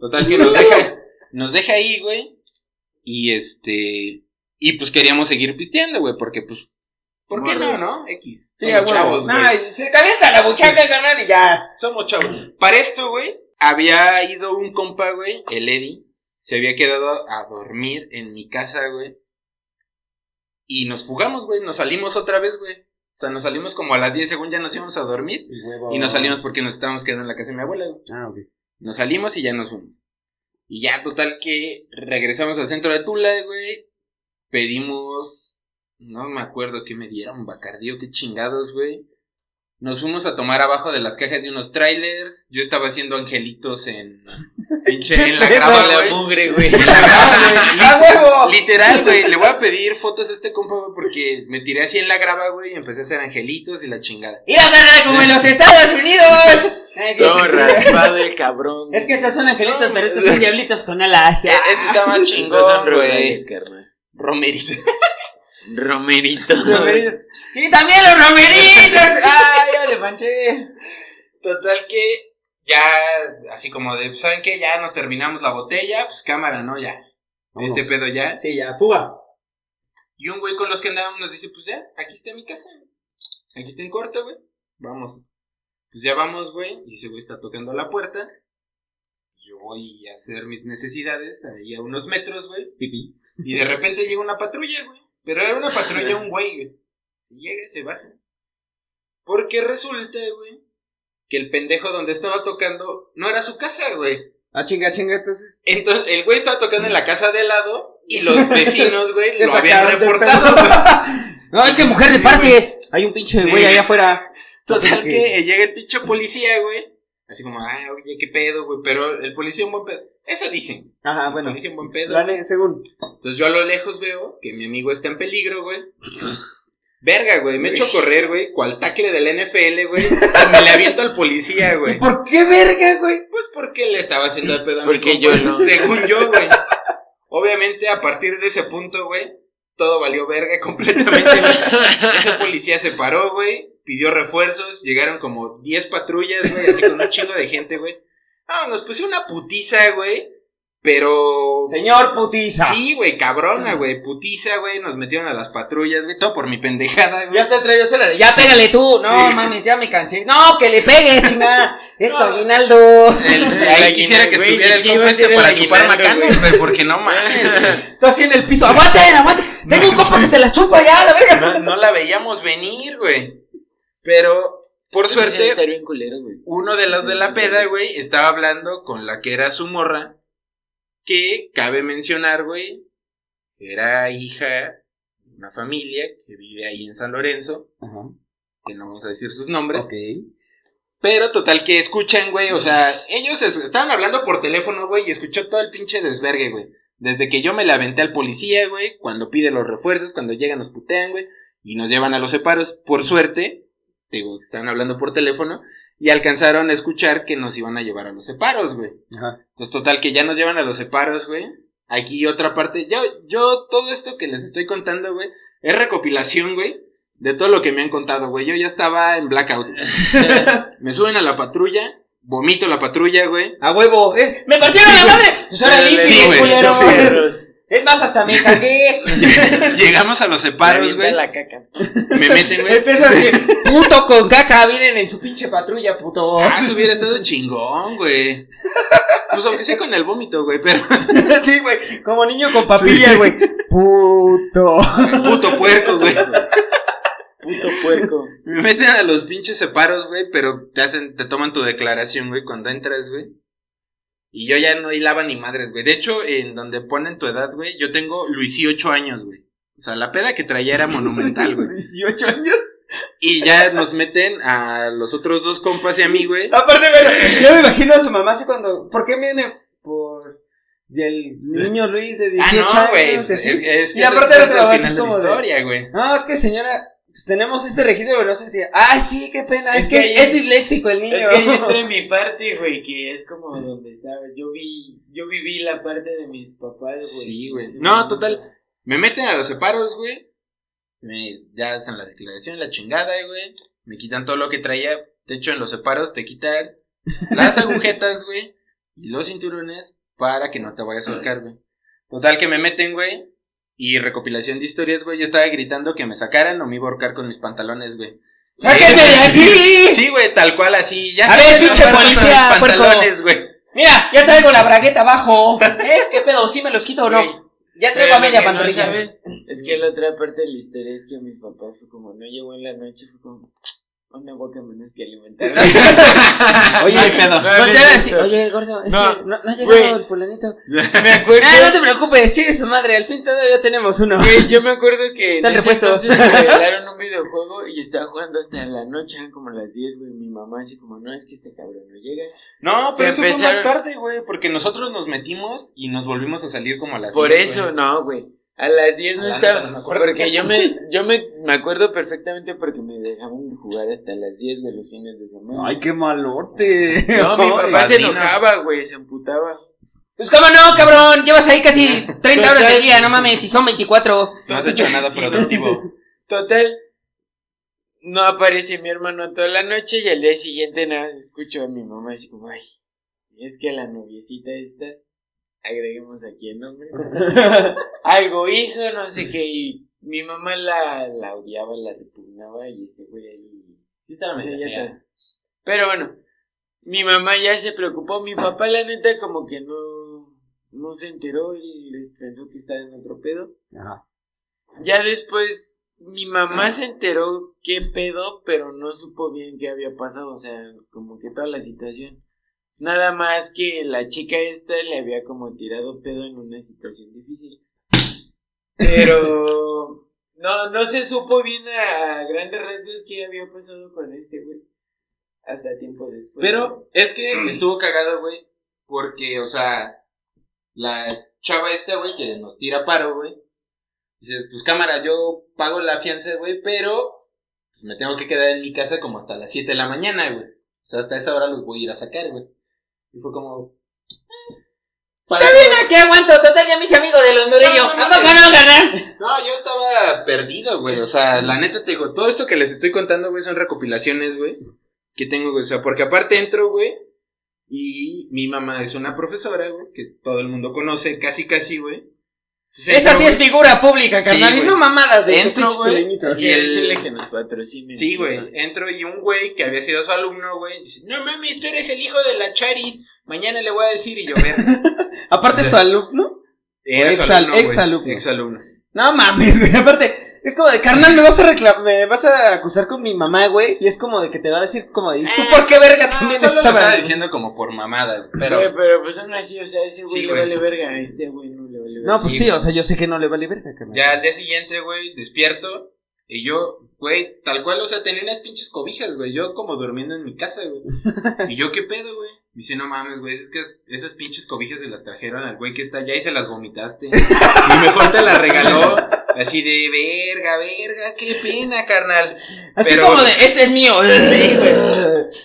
Total que nos deja, nos deja ahí, güey. Y este. Y pues queríamos seguir pisteando, güey, porque pues. ¿Por qué no, no? X. Sí, Somos chavos, güey. Nah, y se calienta la buchaca, carnal, y ya. Somos chavos. Para esto, güey, había ido un compa, güey, el Eddie. Se había quedado a dormir en mi casa, güey. Y nos fugamos, güey. Nos salimos otra vez, güey. O sea, nos salimos como a las 10 según ya nos íbamos a dormir. Y nos salimos porque nos estábamos quedando en la casa de mi abuela, güey. Ah, ok. Nos salimos y ya nos fuimos. Y ya, total que regresamos al centro de Tula, güey. Pedimos. No me acuerdo qué me dieron, bacardío, qué chingados, güey. Nos fuimos a tomar abajo de las cajas de unos trailers. Yo estaba haciendo angelitos en. Pinche, en la grava, la güey. mugre, güey. En la grava, güey. ¡A huevo! Literal, güey, le voy a pedir fotos a este compa, güey, porque me tiré así en la grava, güey, y empecé a hacer angelitos y la chingada. Mira, carnal, como en los Estados Unidos. Todo raspado el cabrón. Es que estos son angelitos, pero estos son diablitos con alas. Este está más chingón, güey. Carnal. Romerito. Romerito. Sí, también los romeritos. Ay, ya le manché. Total que ya, así como de, ¿saben qué? Ya nos terminamos la botella, pues cámara, ¿no? Ya. Este pedo ya. Sí, ya, fuga. Y un güey con los que andábamos nos dice, pues ya, aquí está mi casa. Aquí está en corto, güey. Vamos. Pues ya vamos, güey. Y ese güey está tocando la puerta. Yo voy a hacer mis necesidades ahí a unos metros, güey. Y de repente llega una patrulla, güey. Pero era una patrulla, un güey, güey. Si llega, se baja. Porque resulta, güey, que el pendejo donde estaba tocando no era su casa, güey. Ah, chinga, chinga, entonces. Entonces, el güey estaba tocando en la casa de al lado y los vecinos, güey, lo habían reportado, güey. No, es que mujer de parte. Hay un pinche güey allá afuera. Total que llega el pinche policía, güey. Así como, ay, oye, qué pedo, güey. Pero el policía un buen pedo. Eso dicen. Ajá, El bueno. policía un buen pedo. Dale, según. Entonces yo a lo lejos veo que mi amigo está en peligro, güey. Verga, güey. Me echo a correr, güey. Cual tacle del NFL, güey. Y me le aviento al policía, güey. ¿Por qué verga, güey? Pues porque le estaba haciendo el pedo a mi Porque yo no. Según yo, güey. Obviamente, a partir de ese punto, güey, todo valió verga completamente. Ese policía se paró, güey. Pidió refuerzos. Llegaron como 10 patrullas, güey. Así con un chingo de gente, güey. No, nos puso una putiza, güey. Pero. Señor putiza. Sí, güey, cabrona, güey. Putiza, güey. Nos metieron a las patrullas, güey. Todo por mi pendejada, güey. Ya está entre ellos, Ya pégale tú. No Sí. mames, ya me cansé. No, que le pegues, chingada. Esto, No. aguinaldo. El- El ahí quisiera que estuviera el compa este para chupar macanos, güey. Porque no mames. Tú así en el piso. Aguanten, aguanten. Tengo un copa que se la chupa ya, la verga. No, no la veíamos venir, güey. Pero, por suerte, Está bien culero, güey. uno de los de la peda, güey, estaba hablando con la que era su morra. Que cabe mencionar, güey, era hija de una familia que vive ahí en San Lorenzo. Ajá. Que no vamos a decir sus nombres. Ok. Pero total que escuchan, güey. O sea, ellos es- estaban hablando por teléfono, güey, y escuchó todo el pinche desvergue, güey. Desde que yo me la aventé al policía, güey, cuando pide los refuerzos, cuando llegan nos putean, güey, y nos llevan a los separos. Por suerte, digo, estaban hablando por teléfono, y alcanzaron a escuchar que nos iban a llevar a los separos, güey. Ajá. Entonces, total que ya nos llevan a los separos, güey. Aquí otra parte, yo, yo todo esto que les estoy contando, güey, es recopilación, güey, de todo lo que me han contado, güey. Yo ya estaba en blackout. güey. me suben a la patrulla, vomito la patrulla, güey. A huevo. Eh, me partieron la madre. Pues ahora Sí, güey. Es más, hasta me cagué. Llegamos a los separos, güey. la caca. Me meten, güey. Empieza así. Puto con caca. Vienen en su pinche patrulla, puto. Ah, eso hubiera estado chingón, güey. Pues aunque sea con el vómito, güey, pero sí, güey. Como niño con papilla, güey. Puto. puto puerco, güey. Puto puerco. Me meten a los pinches separos, güey, pero te hacen, te toman tu declaración, güey, cuando entras, güey. Y yo ya no hilaba ni madres, güey. De hecho, en donde ponen tu edad, güey, yo tengo 18 años, güey. O sea, la peda que traía era monumental, güey. 18 años. Y ya nos meten a los otros dos compas y a mí, güey. Aparte, bueno, yo me imagino a su mamá así cuando. ¿Por qué viene? Por. Y el niño Luis de 18 Ah, no, güey. así. Es, es, Y aparte era del así como de- historia, güey. No, es que señora, pues tenemos este registro, pero no sé si. Ah, sí, qué pena. Es, Es que, es disléxico el niño. Es que yo entré en mi parte, güey, que es como donde estaba. Yo vi, yo viví la parte de mis papás, güey. Sí, güey. No, total. Me meten a los separos, güey. Me, ya hacen la declaración, la chingada, güey. Me quitan todo lo que traía. De hecho, en los separos te quitan las agujetas, güey. Y los cinturones para que no te vayas a ahorcar, güey. Total que me meten, güey. Y recopilación de historias, güey. Yo estaba gritando que me sacaran o me iba a ahorcar con mis pantalones, güey. ¡Sáquenme de aquí! Sí, güey, tal cual así. Ya A ver, pinche policía, mis pantalones, güey. Mira, ya traigo la bragueta abajo. ¿Eh? ¿Qué pedo? ¿Sí me los quito o no? Ya Pero traigo a media no pantorrilla. es que la otra parte de la historia es que mis papás fue como, no llegó en la noche, fue como, una boca menos que alimentar. Oye, pedo. No, no, oye, gordo, es No, que no, no ha llegado el fulanito. Me acuerdo. Ah, no te preocupes, chingue su madre, al fin todavía tenemos uno. Güey, yo me acuerdo que en ese entonces me regalaron un videojuego y estaba jugando hasta la noche, eran como las 10, güey. Mi mamá así como, no, es que este cabrón no llega. No, Se pero eso fue más tarde, güey, porque nosotros nos metimos y nos volvimos a salir como a las Por 10, eso, güey. no, güey. A las 10 no La estaba. no me acuerdo. porque yo me, yo me, me acuerdo perfectamente porque me dejaban jugar hasta las 10, güey, los fines de semana. Ay, qué malote. no, mi papá se enojaba, güey, se amputaba. Pues cómo no, cabrón, llevas ahí casi 30 horas del día, no mames, y son 24. No has hecho nada productivo. Total. No aparece mi hermano toda la noche y al día siguiente nada escucho a mi mamá así como, ay, es que la noviecita esta, agreguemos aquí el nombre, algo hizo, no sé qué, y mi mamá la, la odiaba, la repugnaba y este güey ahí Sí, Sí, ya fea. está. Pero bueno, mi mamá ya se preocupó. Mi papá, la neta, como que no, no se enteró y les pensó que estaba en otro pedo. Ajá. Ya después, mi mamá se enteró qué pedo, pero no supo bien qué había pasado. O sea, como que toda la situación. Nada más que la chica esta le había como tirado pedo en una situación difícil. Pero no, no se supo bien a grandes rasgos qué había pasado con este güey. Hasta tiempo después. Pero es que estuvo cagado, güey. Porque, o sea, la chava esta, güey, que nos tira paro, güey. Dices, pues cámara, yo pago la fianza, güey, pero pues, me tengo que quedar en mi casa como hasta las 7 de la mañana, güey. O sea, hasta esa hora los voy a ir a sacar, güey. Y fue como... eh, para- Aquí aguanto, total, ya mis amigos de los Murillo. No, no, ¿A poco no, carnal? No, yo estaba perdido, güey. O sea, la neta te digo, todo esto que les estoy contando, güey, son recopilaciones, güey. Que tengo, güey. O sea, porque aparte entro, güey. Y mi mamá es una profesora, güey. Que todo el mundo conoce, casi, casi, güey. Entonces, Esa sí es figura pública, Sí, carnal. y no mamadas de Entro, güey. Y el- el que nos patrocine. Sí, güey. Entro y un güey que había sido su alumno, güey. Dice, no mames, tú eres el hijo de la Charis. Mañana le voy a decir y yo, ver. Aparte su alumno. Era su Exal- alumno, exalumno. Exalumno. No mames, güey. Aparte, es como de carnal, me vas a reclamar, me vas a acusar con mi mamá, güey. Y es como de que te va a decir como de, ¿y tú Eh, por qué verga No, también solo lo estaba diciendo como por mamada. Pero... Pero, pero pues aún así, o sea, ese güey Sí, le vale verga. A este güey no vale verga. No, pues Sí, sí, o sea, yo sé que no le vale verga, carnal. Ya al día siguiente, güey, despierto. Y yo, güey, tal cual, o sea, tenía unas pinches cobijas, güey. Yo como durmiendo en mi casa, güey. Y yo, ¿qué pedo, güey? Me dice, no mames, güey, es que esas pinches cobijas se las trajeron al güey que está allá y se las vomitaste. Y mejor te las regaló. Así de, verga, verga, qué pena, carnal. Así pero- como de, este es mío. Sí, güey.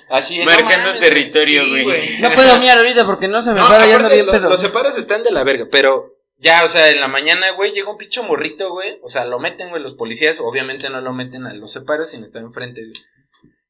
Así de, no Marcando mames, territorio, Sí, güey. No puedo mirar ahorita porque no se me No, rayando aparte, bien lo- pedo. los separos están de la verga, pero ya, o sea, en la mañana, güey, llega un pincho morrito, güey. O sea, lo meten, güey, los policías. Obviamente no lo meten a los separos, sino está enfrente, güey.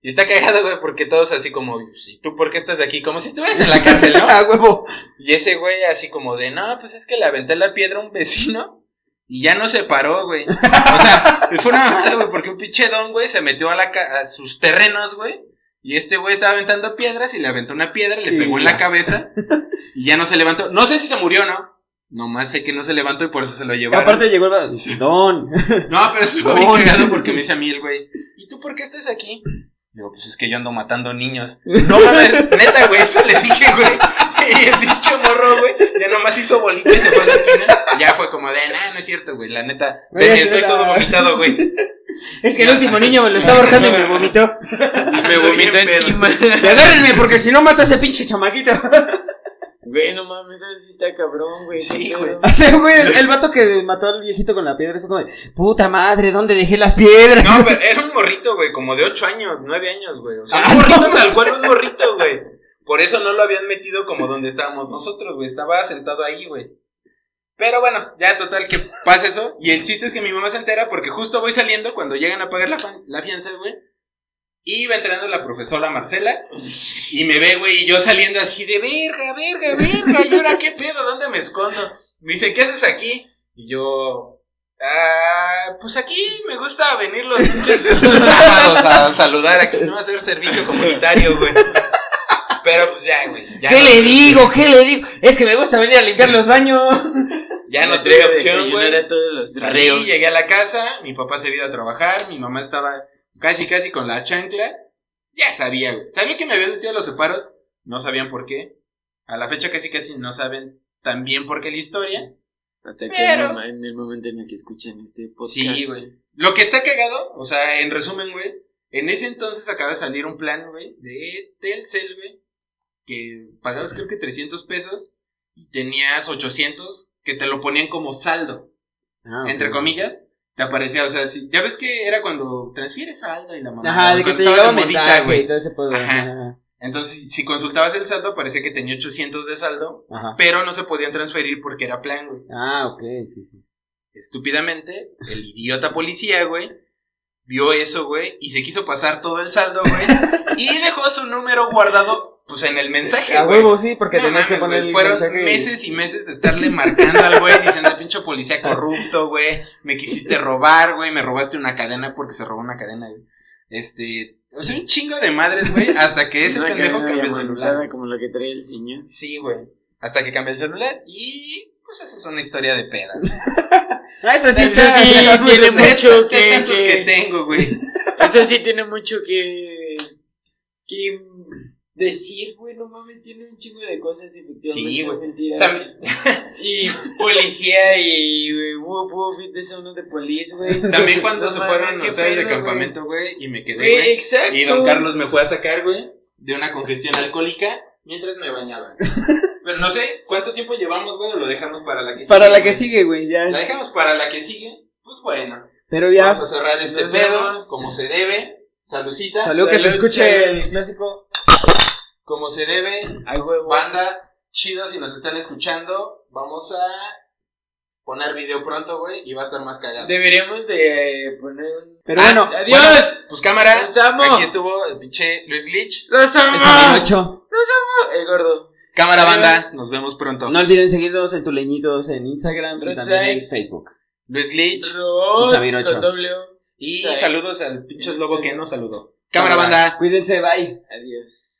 Y está cagado, güey, porque todos así como, ¿y tú por qué estás aquí? Como si estuvieras en la cárcel, ¿no? Ah, huevo. Y ese güey así como de, no, pues es que le aventé la piedra a un vecino y ya no se paró, güey. O sea, fue una mamada, güey, porque un pinche don, güey, se metió a, la ca- a sus terrenos, güey. Y este güey estaba aventando piedras y le aventó una piedra, le pegó en la cabeza y ya no se levantó. No sé si se murió o no. Nomás sé que no se levantó y por eso se lo llevaron. Aparte llegó el... Don. No, pero estuvo bien cagado porque me dice a mí el güey, ¿y tú por qué estás aquí? Digo, pues es que yo ando matando niños. No mames, neta, güey, eso le dije, güey. Y el pinche morro, güey, ya nomás hizo bolita y se fue a la esquina. Ya fue como de, nah, no es cierto, güey, la neta. Estoy la- todo vomitado, güey. Es que el último niño me lo estaba ahorcando y me vomitó. Me Ando vomitó encima. Y agárrenme porque si no mato a ese pinche chamaquito. Güey, no mames, eso sí está cabrón, güey. Sí, güey. el, el vato que mató al viejito con la piedra fue como de, puta madre, ¿dónde dejé las piedras? No, pero era un morrito, güey, como de 8 años, 9 años, güey. O sea, Ah, un morrito no. tal cual, un morrito, güey. Por eso no lo habían metido como donde estábamos nosotros, güey. Estaba sentado ahí, güey. Pero bueno, ya total que pasa eso. Y el chiste es que mi mamá se entera porque justo voy saliendo cuando llegan a pagar la, la fianza, güey. Y va entrando la profesora Marcela. Y me ve, güey, y yo saliendo así de verga, verga, verga. ¿Y ahora qué pedo? ¿Dónde me escondo? Me dice, ¿qué haces aquí? Y yo, ah, pues aquí me gusta venir los pinches sábados a saludar aquí, no a hacer servicio comunitario, güey. Pero pues ya, güey. ya ¿Qué no- le digo? ¿Qué le digo? Es que me gusta venir a limpiar los baños. Ya no tuve opción, güey. Salí, llegué a la casa, mi papá se había ido a trabajar, mi mamá estaba casi, casi con la chancla. Ya sabía, güey. Sabía que me habían metido los separos, no sabían por qué. A la fecha casi, casi no saben tan bien por qué la historia. Hasta que Pero- en el, en el momento en el que escuchan este podcast. Sí, güey. Lo que está cagado, o sea, en resumen, güey, en ese entonces acaba de salir un plan, güey, de Telcel, güey, que pagabas creo que 300 pesos y tenías 800 que te lo ponían como saldo. entre comillas, te aparecía, o sea, si, ya ves que era cuando transfieres saldo y la mamá. Ajá, de que te llegaba un mensaje y todo ese pedo. Ajá. Ajá. Entonces, si consultabas el saldo, parecía que tenía 800 de saldo, Ajá. pero no se podían transferir porque era plan, güey. Ah, ok, sí, sí. Estúpidamente, el idiota policía, güey, vio eso, güey, y se quiso pasar todo el saldo, güey, y dejó su número guardado, pues, en el mensaje, A güey. huevo, sí, porque No tenías que poner güey, el Fueron mensaje meses y meses de estarle marcando al güey diciendo, pinche policía corrupto, güey. Me quisiste robar, güey. Me robaste una cadena porque se robó una cadena, güey. Este, o sea, un chingo de madres, güey. Hasta que ese Una pendejo cambió el celular. Como la que traía el señor. Sí, güey. Hasta que cambió el celular y, pues, esa es una historia de pedas. Ah, eso sí, tiene mucho De que, tantos que que, tengo, güey. eso sí tiene mucho que, que decir, güey, no mames, tiene un chingo de cosas efectivamente. Sí, son güey. mentiras. También, Y policía y, güey, whoop, whoop, uno de policía, güey. también cuando No se mames, fueron ustedes de campamento, güey, y me quedé, Güey, exacto. Y don Carlos me fue a sacar, güey, de una congestión alcohólica mientras me bañaba. Pero no sé cuánto tiempo llevamos, güey, o lo dejamos para la que sigue. Para la que sigue, güey, ya. La dejamos para la que sigue. Pues bueno, Pero ya. vamos a cerrar este pedo como se debe. Salucita. Salió que se Salud, escuche salud. el clásico. Como se debe. Ay, huevo. Banda, chido si nos están escuchando. Vamos a poner video pronto, güey, y va a estar más cagado. Deberíamos de eh, poner un... Pero Ah, bueno, ¡Adiós! Bueno, pues cámara. ¡Los amo! Aquí estuvo el pinche Luis Glitch. ¡Los amo! está 8. El gordo. Cámara, Adiós. banda. Nos vemos pronto. No olviden seguirnos en Tuleñitos en Instagram y Red también en. Facebook. Luis Glitch. Ocho. con doble O. Y saludos al pinche lobo que nos saludó. Cámara, Cámara, banda. Cuídense, bye. Adiós.